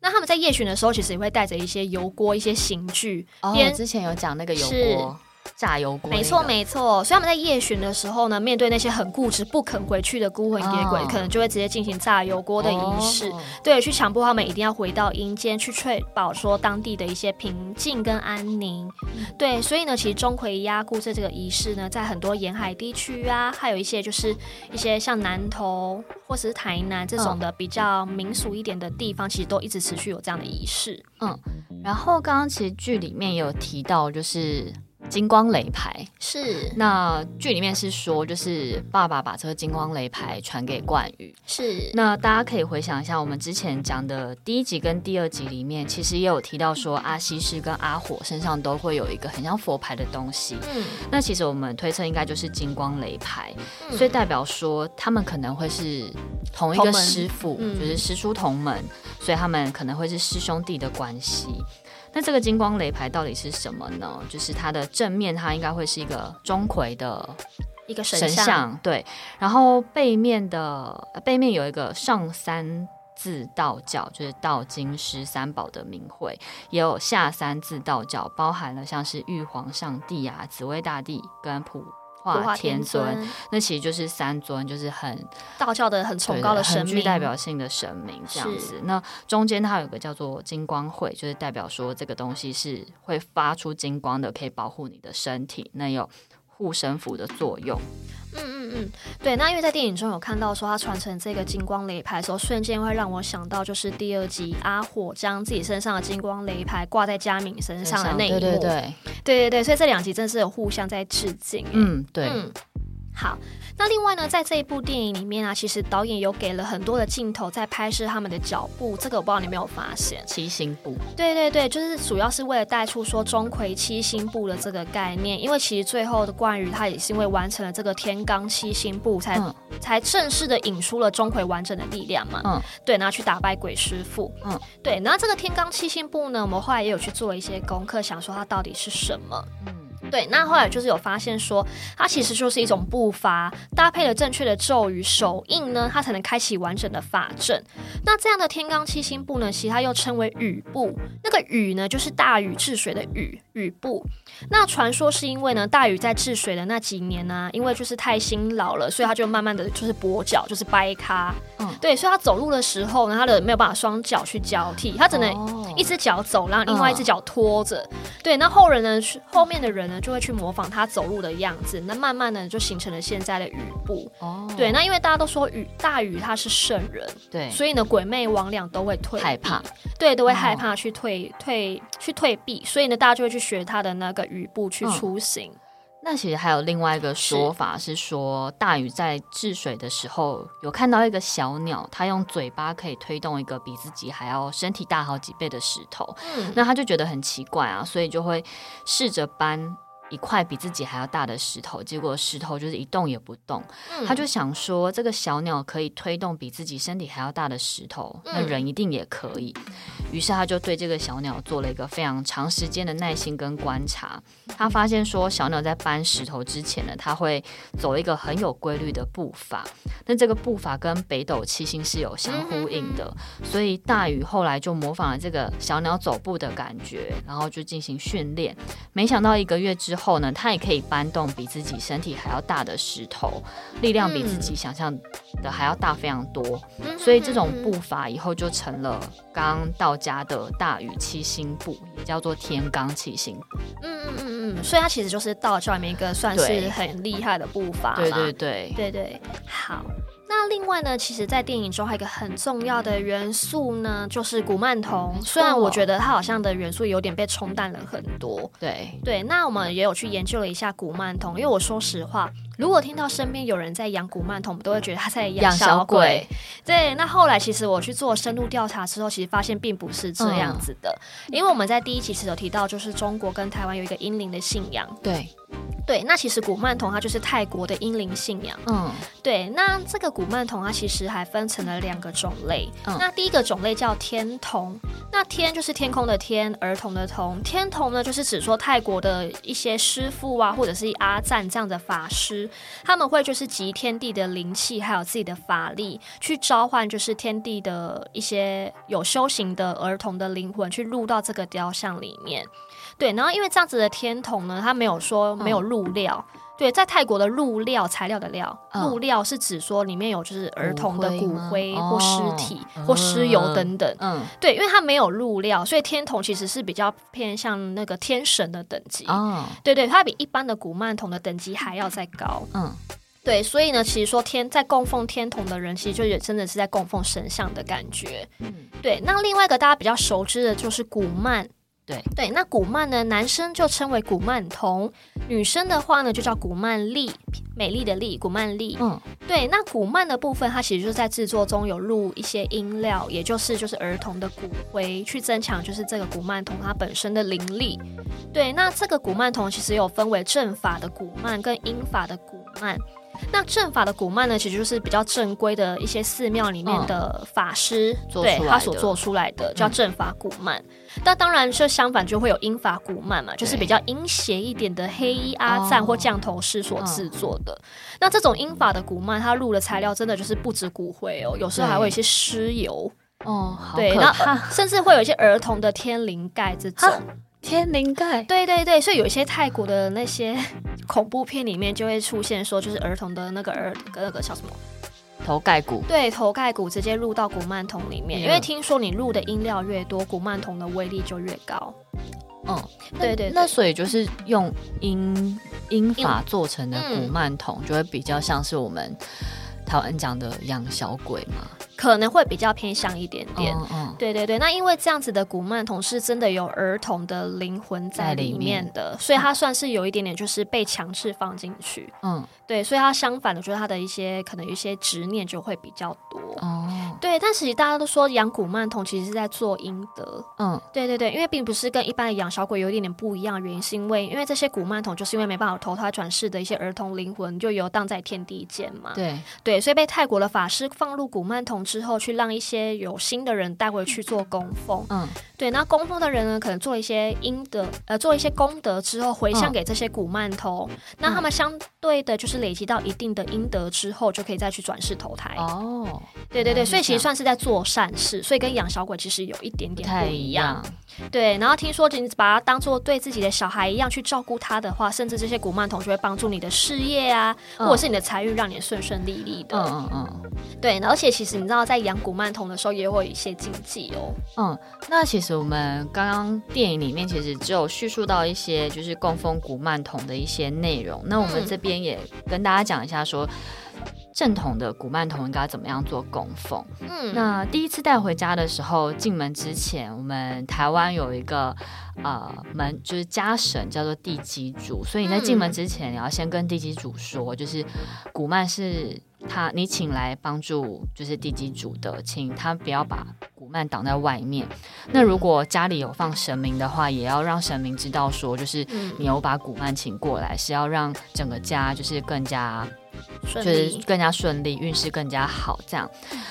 那他们在夜巡的时候，其实也会带着一些油锅、一些刑具。哦，我之前有讲那个油锅。炸油锅，没错没错。所以他们在夜巡的时候呢，面对那些很固执不肯回去的孤魂野鬼，哦、可能就会直接进行炸油锅的仪式，哦、对，去强迫他们一定要回到阴间，去确保说当地的一些平静跟安宁。嗯、对，所以呢，其实钟馗压孤这这个仪式呢，在很多沿海地区啊，还有一些就是一些像南投或者是台南这种的比较民俗一点的地方，其实都一直持续有这样的仪式。嗯，然后刚刚其实剧里面有提到，就是。金光雷牌。是，那剧里面是说，就是爸爸把这个金光雷牌传给冠宇。是，那大家可以回想一下，我们之前讲的第一集跟第二集里面，其实也有提到说，阿西施跟阿火身上都会有一个很像佛牌的东西。嗯，那其实我们推测应该就是金光雷牌，嗯、所以代表说他们可能会是同一个师傅，嗯、就是师出同门，所以他们可能会是师兄弟的关系。那这个金光雷牌到底是什么呢？就是它的正面，它应该会是一个钟馗的一个神像，对。然后背面的背面有一个上三字道教，就是道经师三宝的名讳，也有下三字道教，包含了像是玉皇上帝啊、紫薇大帝跟普。化天尊，那其实就是三尊，就是很道教的很崇高的神明，很具代表性的神明这样子。那中间它有个叫做金光会，就是代表说这个东西是会发出金光的，可以保护你的身体，那有护身符的作用。嗯对。那因为在电影中有看到说他传承这个金光雷牌的时候，瞬间会让我想到就是第二集阿火将自己身上的金光雷牌挂在佳敏身上的那一幕。对对对，对对对，所以这两集真是有互相在致敬。嗯，对。嗯好，那另外呢，在这一部电影里面啊，其实导演有给了很多的镜头在拍摄他们的脚步，这个我不知道你有没有发现？七星步。对对对，就是主要是为了带出说钟馗七星步的这个概念，因为其实最后的冠宇他也是因为完成了这个天罡七星步，才、嗯、才正式的引出了钟馗完整的力量嘛。嗯，对，然后去打败鬼师傅。嗯，对，然后这个天罡七星步呢，我们后来也有去做一些功课，想说它到底是什么。嗯。对，那后来就是有发现说，它其实就是一种步伐，搭配了正确的咒语手印呢，它才能开启完整的法阵。那这样的天罡七星步呢，其他又称为雨步。那个雨呢，就是大禹治水的禹，雨步。那传说是因为呢，大禹在治水的那几年呢、啊，因为就是太辛劳了，所以他就慢慢的就是跛脚，就是掰咖。嗯，对，所以他走路的时候呢，他的没有办法双脚去交替，他只能一只脚走，然后另外一只脚拖着。嗯、对，那后人呢，后面的人呢，就会去模仿他走路的样子，那慢慢的就形成了现在的雨步。哦，对，那因为大家都说雨大禹他是圣人，对，所以呢，鬼魅魍魉都会退，害怕，对，都会害怕去退、哦、退去退避，所以呢，大家就会去学他的那个。语步去出行。嗯，那其实还有另外一个说法是说，大禹在治水的时候有看到一个小鸟，它用嘴巴可以推动一个比自己还要身体大好几倍的石头，嗯，那他就觉得很奇怪啊，所以就会试着搬。一块比自己还要大的石头，结果石头就是一动也不动。嗯、他就想说，这个小鸟可以推动比自己身体还要大的石头，嗯、那人一定也可以。于是他就对这个小鸟做了一个非常长时间的耐心跟观察。他发现说，小鸟在搬石头之前呢，它会走一个很有规律的步伐。那这个步伐跟北斗七星是有相呼应的，所以大禹后来就模仿了这个小鸟走步的感觉，然后就进行训练。没想到一个月之后。呢，他也可以搬动比自己身体还要大的石头，力量比自己想象的还要大非常多。嗯、所以这种步伐以后就成了刚道家的大禹七星步，也叫做天罡七星步。嗯嗯嗯嗯，所以它其实就是道教里面一个算是很厉害的步伐。对对对对对，好。那另外呢，其实，在电影中还有一个很重要的元素呢，就是古曼童。虽然我觉得它好像的元素有点被冲淡了很多。对对，那我们也有去研究了一下古曼童，因为我说实话，如果听到身边有人在养古曼童，我们都会觉得他在养小鬼。对，那后来其实我去做深入调查之后，其实发现并不是这样子的，嗯、因为我们在第一期其实有提到，就是中国跟台湾有一个阴灵的信仰。对。对，那其实古曼童它就是泰国的英灵信仰。嗯，对，那这个古曼童它其实还分成了两个种类。嗯，那第一个种类叫天童，那天就是天空的天，儿童的童。天童呢，就是指说泰国的一些师傅啊，或者是阿赞这样的法师，他们会就是集天地的灵气，还有自己的法力，去召唤就是天地的一些有修行的儿童的灵魂，去入到这个雕像里面。对，然后因为这样子的天童呢，他没有说没有入料。嗯、对，在泰国的入料材料的料，入、嗯、料是指说里面有就是儿童的骨灰或尸体、哦、或尸油等等。嗯，对，因为它没有入料，所以天童其实是比较偏向那个天神的等级。哦，对对，它比一般的古曼童的等级还要再高。嗯，对，所以呢，其实说天在供奉天童的人，其实就也真的是在供奉神像的感觉。嗯，对。那另外一个大家比较熟知的就是古曼。对对，那古曼呢，男生就称为古曼童，女生的话呢就叫古曼丽，美丽的丽，古曼丽。嗯，对，那古曼的部分，它其实就是在制作中有录一些音料，也就是就是儿童的骨灰，去增强就是这个古曼童它本身的灵力。对，那这个古曼童其实有分为正法的古曼跟英法的古曼。那正法的古曼呢，其实就是比较正规的一些寺庙里面的法师，嗯、对他所做出来的叫正法古曼。那、嗯、当然，就相反就会有英法古曼嘛，就是比较阴邪一点的黑衣阿赞或降头师所制作的。哦、那这种英法的古曼，它录的材料真的就是不止骨灰哦，有时候还会有一些尸油。哦，对，那甚至会有一些儿童的天灵盖这种。天灵盖，对对对，所以有一些泰国的那些 恐怖片里面就会出现说，就是儿童的那个儿那个叫什么？头盖骨，对，头盖骨直接入到古曼童里面，嗯、因为听说你入的音料越多，古曼童的威力就越高。嗯，对，对对，那所以就是用音音法做成的古曼童，就会比较像是我们台湾讲的养小鬼嘛。可能会比较偏向一点点，嗯嗯、对对对。那因为这样子的古曼童是真的有儿童的灵魂在里面的，所以它算是有一点点就是被强制放进去。嗯，对，所以它相反的，就是它的一些可能有一些执念就会比较多。哦，对。但其实大家都说养古曼童其实是在做阴德。嗯，对对对，因为并不是跟一般的养小鬼有一点点不一样原因，是因为因为这些古曼童就是因为没办法投胎转世的一些儿童灵魂就游荡在天地间嘛。对对，所以被泰国的法师放入古曼童之后，去让一些有心的人带回去做供奉。嗯，对，那供奉的人呢，可能做一些阴德，呃，做一些功德之后，回向给这些古曼童。嗯、那他们相对的，就是累积到一定的阴德之后，就可以再去转世投胎。哦，对对对，所以其实算是在做善事，所以跟养小鬼其实有一点点不一样。对，然后听说你把它当做对自己的小孩一样去照顾他的话，甚至这些古曼童就会帮助你的事业啊，嗯、或者是你的财运，让你顺顺利利的。嗯嗯嗯。对，而且其实你知道，在养古曼童的时候，也会有一些禁忌哦。嗯，那其实我们刚刚电影里面其实只有叙述到一些就是供奉古曼童的一些内容。那我们这边也跟大家讲一下说。正统的古曼童应该怎么样做供奉？嗯，那第一次带回家的时候，进门之前，我们台湾有一个呃门，就是家神叫做地基主，所以你在进门之前，你要先跟地基主说，就是古曼是他你请来帮助，就是地基主的，请他不要把古曼挡在外面。那如果家里有放神明的话，也要让神明知道说，就是你有把古曼请过来，是要让整个家就是更加。就是更加顺利，运势更加好，这样。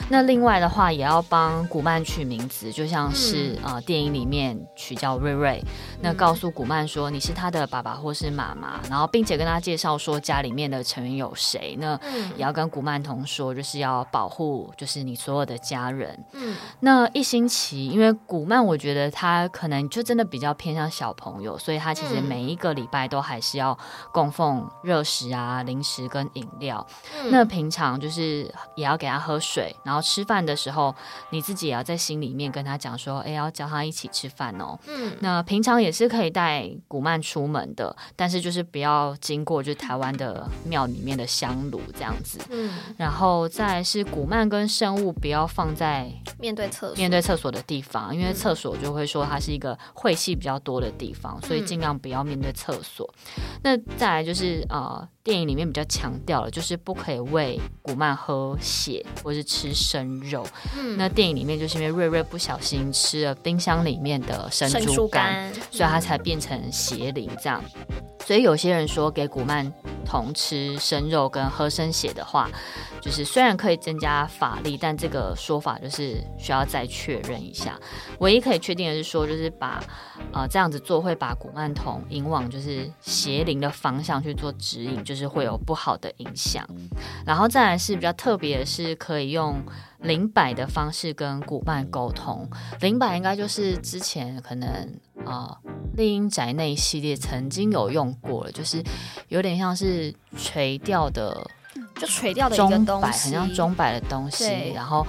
那另外的话，也要帮古曼取名字，就像是、嗯、呃电影里面取叫瑞瑞。那告诉古曼说你是他的爸爸或是妈妈，然后并且跟他介绍说家里面的成员有谁。那也要跟古曼童说，就是要保护，就是你所有的家人。嗯。那一星期，因为古曼我觉得他可能就真的比较偏向小朋友，所以他其实每一个礼拜都还是要供奉热食啊、零食跟饮料。嗯、那平常就是也要给他喝水，然后吃饭的时候，你自己也要在心里面跟他讲说，哎，要叫他一起吃饭哦。嗯，那平常也是可以带古曼出门的，但是就是不要经过就台湾的庙里面的香炉这样子。嗯，然后再是古曼跟圣物不要放在面对厕所面对厕所的地方，因为厕所就会说它是一个晦气比较多的地方，所以尽量不要面对厕所。嗯、那再来就是呃。电影里面比较强调了，就是不可以喂古曼喝血或是吃生肉。嗯，那电影里面就是因为瑞瑞不小心吃了冰箱里面的生猪肝，所以他才变成邪灵这样。所以有些人说给古曼童吃生肉跟喝生血的话，就是虽然可以增加法力，但这个说法就是需要再确认一下。唯一可以确定的是说，就是把呃这样子做会把古曼童引往就是邪灵的方向去做指引，就是会有不好的影响。然后再来是比较特别的是，可以用灵摆的方式跟古曼沟通。灵摆应该就是之前可能啊《丽英宅那一》系列曾经有用过了，就是有点像是垂钓的。就垂钓的一个东西，很像钟摆的东西，对然后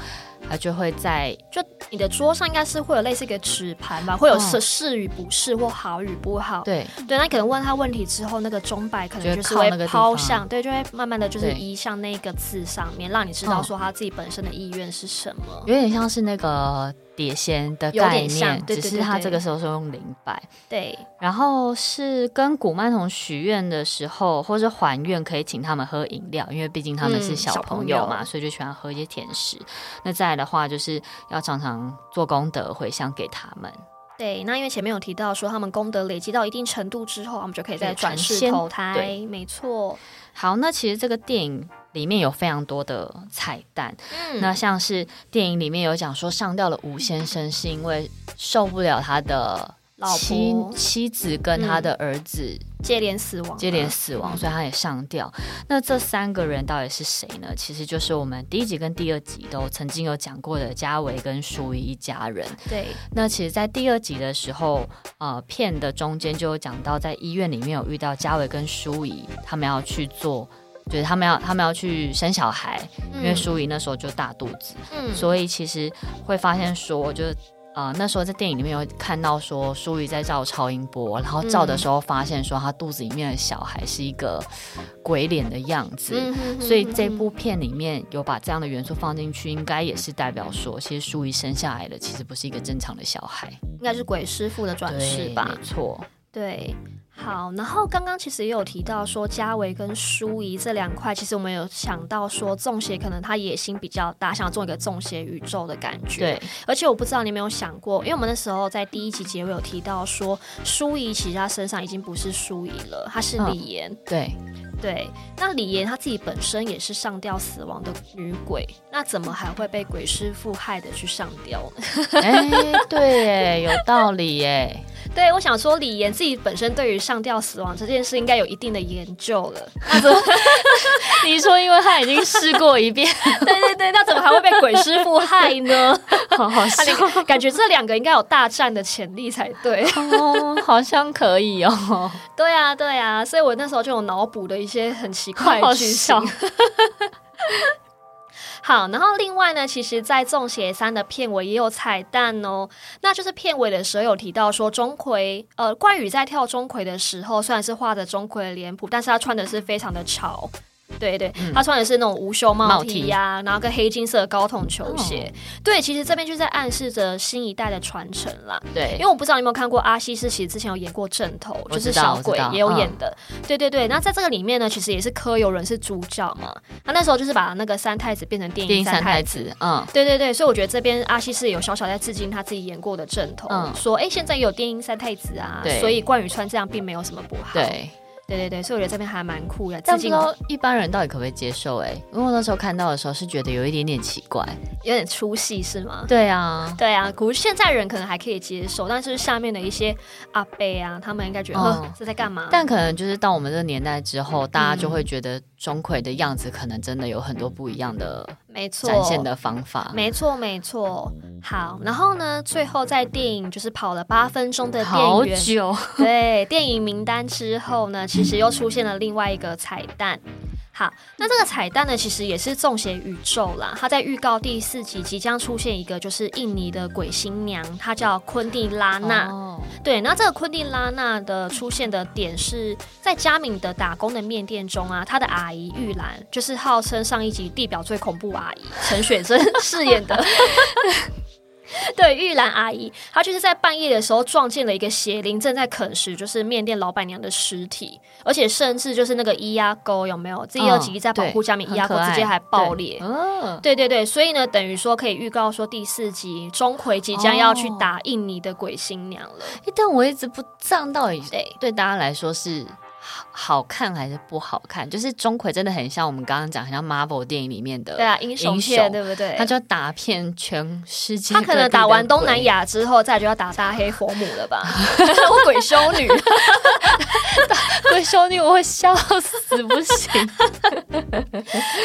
它就会在就你的桌上应该是会有类似一个纸盘吧，会有是是与不是或好与不好。对对，那可能问他问题之后，那个钟摆可能就是会抛向，对，就会慢慢的就是移向那个字上面，让你知道说他自己本身的意愿是什么。有点像是那个碟仙的概念，对对对对，只是他这个时候是用灵摆。对，然后是跟古曼童许愿的时候，或是还愿，可以请他们喝饮料，因为毕竟他们是小朋友嘛，嗯、所以就喜欢喝一些甜食。那再来的话，就是要常常做功德回向给他们。对，那因为前面有提到说，他们功德累积到一定程度之后，他们就可以再转世投胎。对，没错。好，那其实这个电影里面有非常多的彩蛋。嗯，那像是电影里面有讲说，上吊的吴先生是因为受不了他的妻妻子跟他的儿子。嗯接连死亡，接连死亡，所以他也上吊。那这三个人到底是谁呢？其实就是我们第一集跟第二集都曾经有讲过的嘉维跟淑仪一家人。对。那其实，在第二集的时候，呃，片的中间就有讲到，在医院里面有遇到嘉维跟淑仪，他们要去做，就是他们要他们要去生小孩，嗯、因为书仪那时候就大肚子，嗯，所以其实会发现说，就是。啊、呃，那时候在电影里面有看到说，书仪在照超音波，然后照的时候发现说，她肚子里面的小孩是一个鬼脸的样子，嗯、所以这部片里面有把这样的元素放进去，应该也是代表说，其实书仪生下来的其实不是一个正常的小孩，应该是鬼师傅的转世吧？没错，对。好，然后刚刚其实也有提到说，嘉维跟舒怡这两块，其实我们有想到说，中邪可能他野心比较大，想做一个中邪宇宙的感觉。对，而且我不知道你有没有想过，因为我们那时候在第一集结尾有提到说，舒怡其实他身上已经不是舒怡了，他是李岩。嗯、对对，那李岩他自己本身也是上吊死亡的女鬼，那怎么还会被鬼师傅害的去上吊呢？哎，对，哎，有道理，哎。对，我想说李岩自己本身对于上吊死亡这件事应该有一定的研究了。那怎么？你说，因为他已经试过一遍。对对对，那怎么还会被鬼师傅害呢？好好笑，啊、感觉这两个应该有大战的潜力才对。哦，好像可以哦。对啊，对啊，所以我那时候就有脑补的一些很奇怪的剧情。好，然后另外呢，其实，在《粽邪三》的片尾也有彩蛋哦。那就是片尾的时候有提到说，钟馗呃，关羽在跳钟馗的时候，虽然是画着钟馗的脸谱，但是他穿的是非常的潮。对对，他穿的是那种无袖帽 T 呀，然后跟黑金色的高筒球鞋。对，其实这边就在暗示着新一代的传承啦。对，因为我不知道你有没有看过阿西斯，其实之前有演过正头，就是小鬼也有演的。对对对，那在这个里面呢，其实也是柯有伦是主角嘛。他那时候就是把那个三太子变成电影三太子。嗯，对对对，所以我觉得这边阿西斯有小小在致敬他自己演过的正头，说哎，现在有电音三太子啊，所以冠宇穿这样并没有什么不好。对。对对对，所以我觉得这边还蛮酷的。但不知道一般人到底可不可以接受？哎，因为我那时候看到的时候是觉得有一点点奇怪，有点出戏是吗？对啊，对啊。可是现在人可能还可以接受，但是下面的一些阿伯啊，他们应该觉得、嗯、这在干嘛？但可能就是到我们这个年代之后，大家就会觉得钟馗的样子可能真的有很多不一样的。没错，展现的方法，没错没错。好，然后呢，最后在电影就是跑了八分钟的电影，久对电影名单之后呢，其实又出现了另外一个彩蛋。好，那这个彩蛋呢，其实也是粽邪宇宙啦。它在预告第四集即将出现一个，就是印尼的鬼新娘，她叫昆蒂拉娜。哦、对，那这个昆蒂拉娜的出现的点是在嘉敏的打工的面店中啊，她的阿姨玉兰，就是号称上一集地表最恐怖阿姨陈雪贞 饰演的。对，玉兰阿姨，她就是在半夜的时候撞见了一个邪灵正在啃食，就是面店老板娘的尸体，而且甚至就是那个伊牙沟有没有？第二集在保护下面伊牙沟直接还爆裂。对，对对对，所以呢，等于说可以预告说第四集钟馗即将要去打印尼的鬼新娘了。哦、但我一直不知道到底对对大家来说是。好看还是不好看？就是钟馗真的很像我们刚刚讲，很像 Marvel 电影里面的对啊英雄片，对不对？他就打遍全世界，他可能打完东南亚之后，再就要打大黑佛母了吧？鬼修女，鬼修女，我会笑死不行。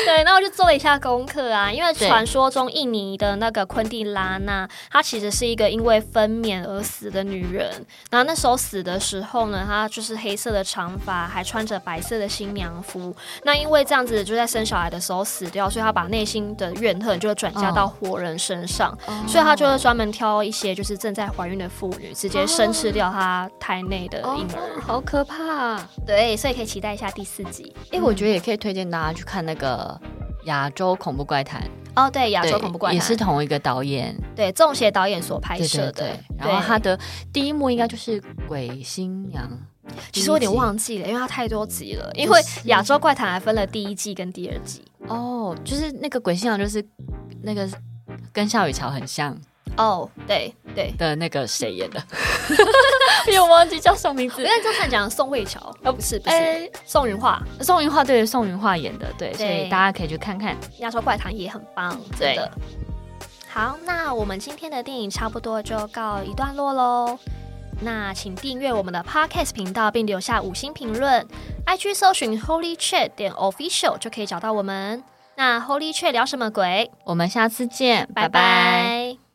对，那我就做了一下功课啊，因为传说中印尼的那个昆蒂拉娜，她其实是一个因为分娩而死的女人。然后那时候死的时候呢，她就是黑色的长发。还穿着白色的新娘服，那因为这样子就在生小孩的时候死掉，所以他把内心的怨恨就转嫁到活人身上，哦、所以他就会专门挑一些就是正在怀孕的妇女，直接生吃掉她胎内的婴儿，哦，好可怕。对，所以可以期待一下第四集。哎、欸，我觉得也可以推荐大家去看那个。亚洲恐怖怪谈哦，对，亚洲恐怖怪谈也是同一个导演，对，粽邪导演所拍摄的。对对对，然后他的第一幕应该就是鬼新娘。其实我有点忘记了，因为它太多集了。因为亚洲怪谈还分了第一季跟第二季。哦，就是那个鬼新娘，就是那个跟夏雨乔很像。哦，对对的那个谁演的？我忘记叫什么名字。因为刚才讲宋慧乔，哦不是不是，欸、宋云画，宋云画对宋云画演的，对，所以大家可以去看看《亚洲怪谈》也很棒，真的。好，那我们今天的电影差不多就告一段落喽。那请订阅我们的 Podcast 频道，并留下五星评论。IG 搜寻 Holy Chat 点 Official 就可以找到我们。那 Holy Chat 聊什么鬼？我们下次见，拜拜。拜拜。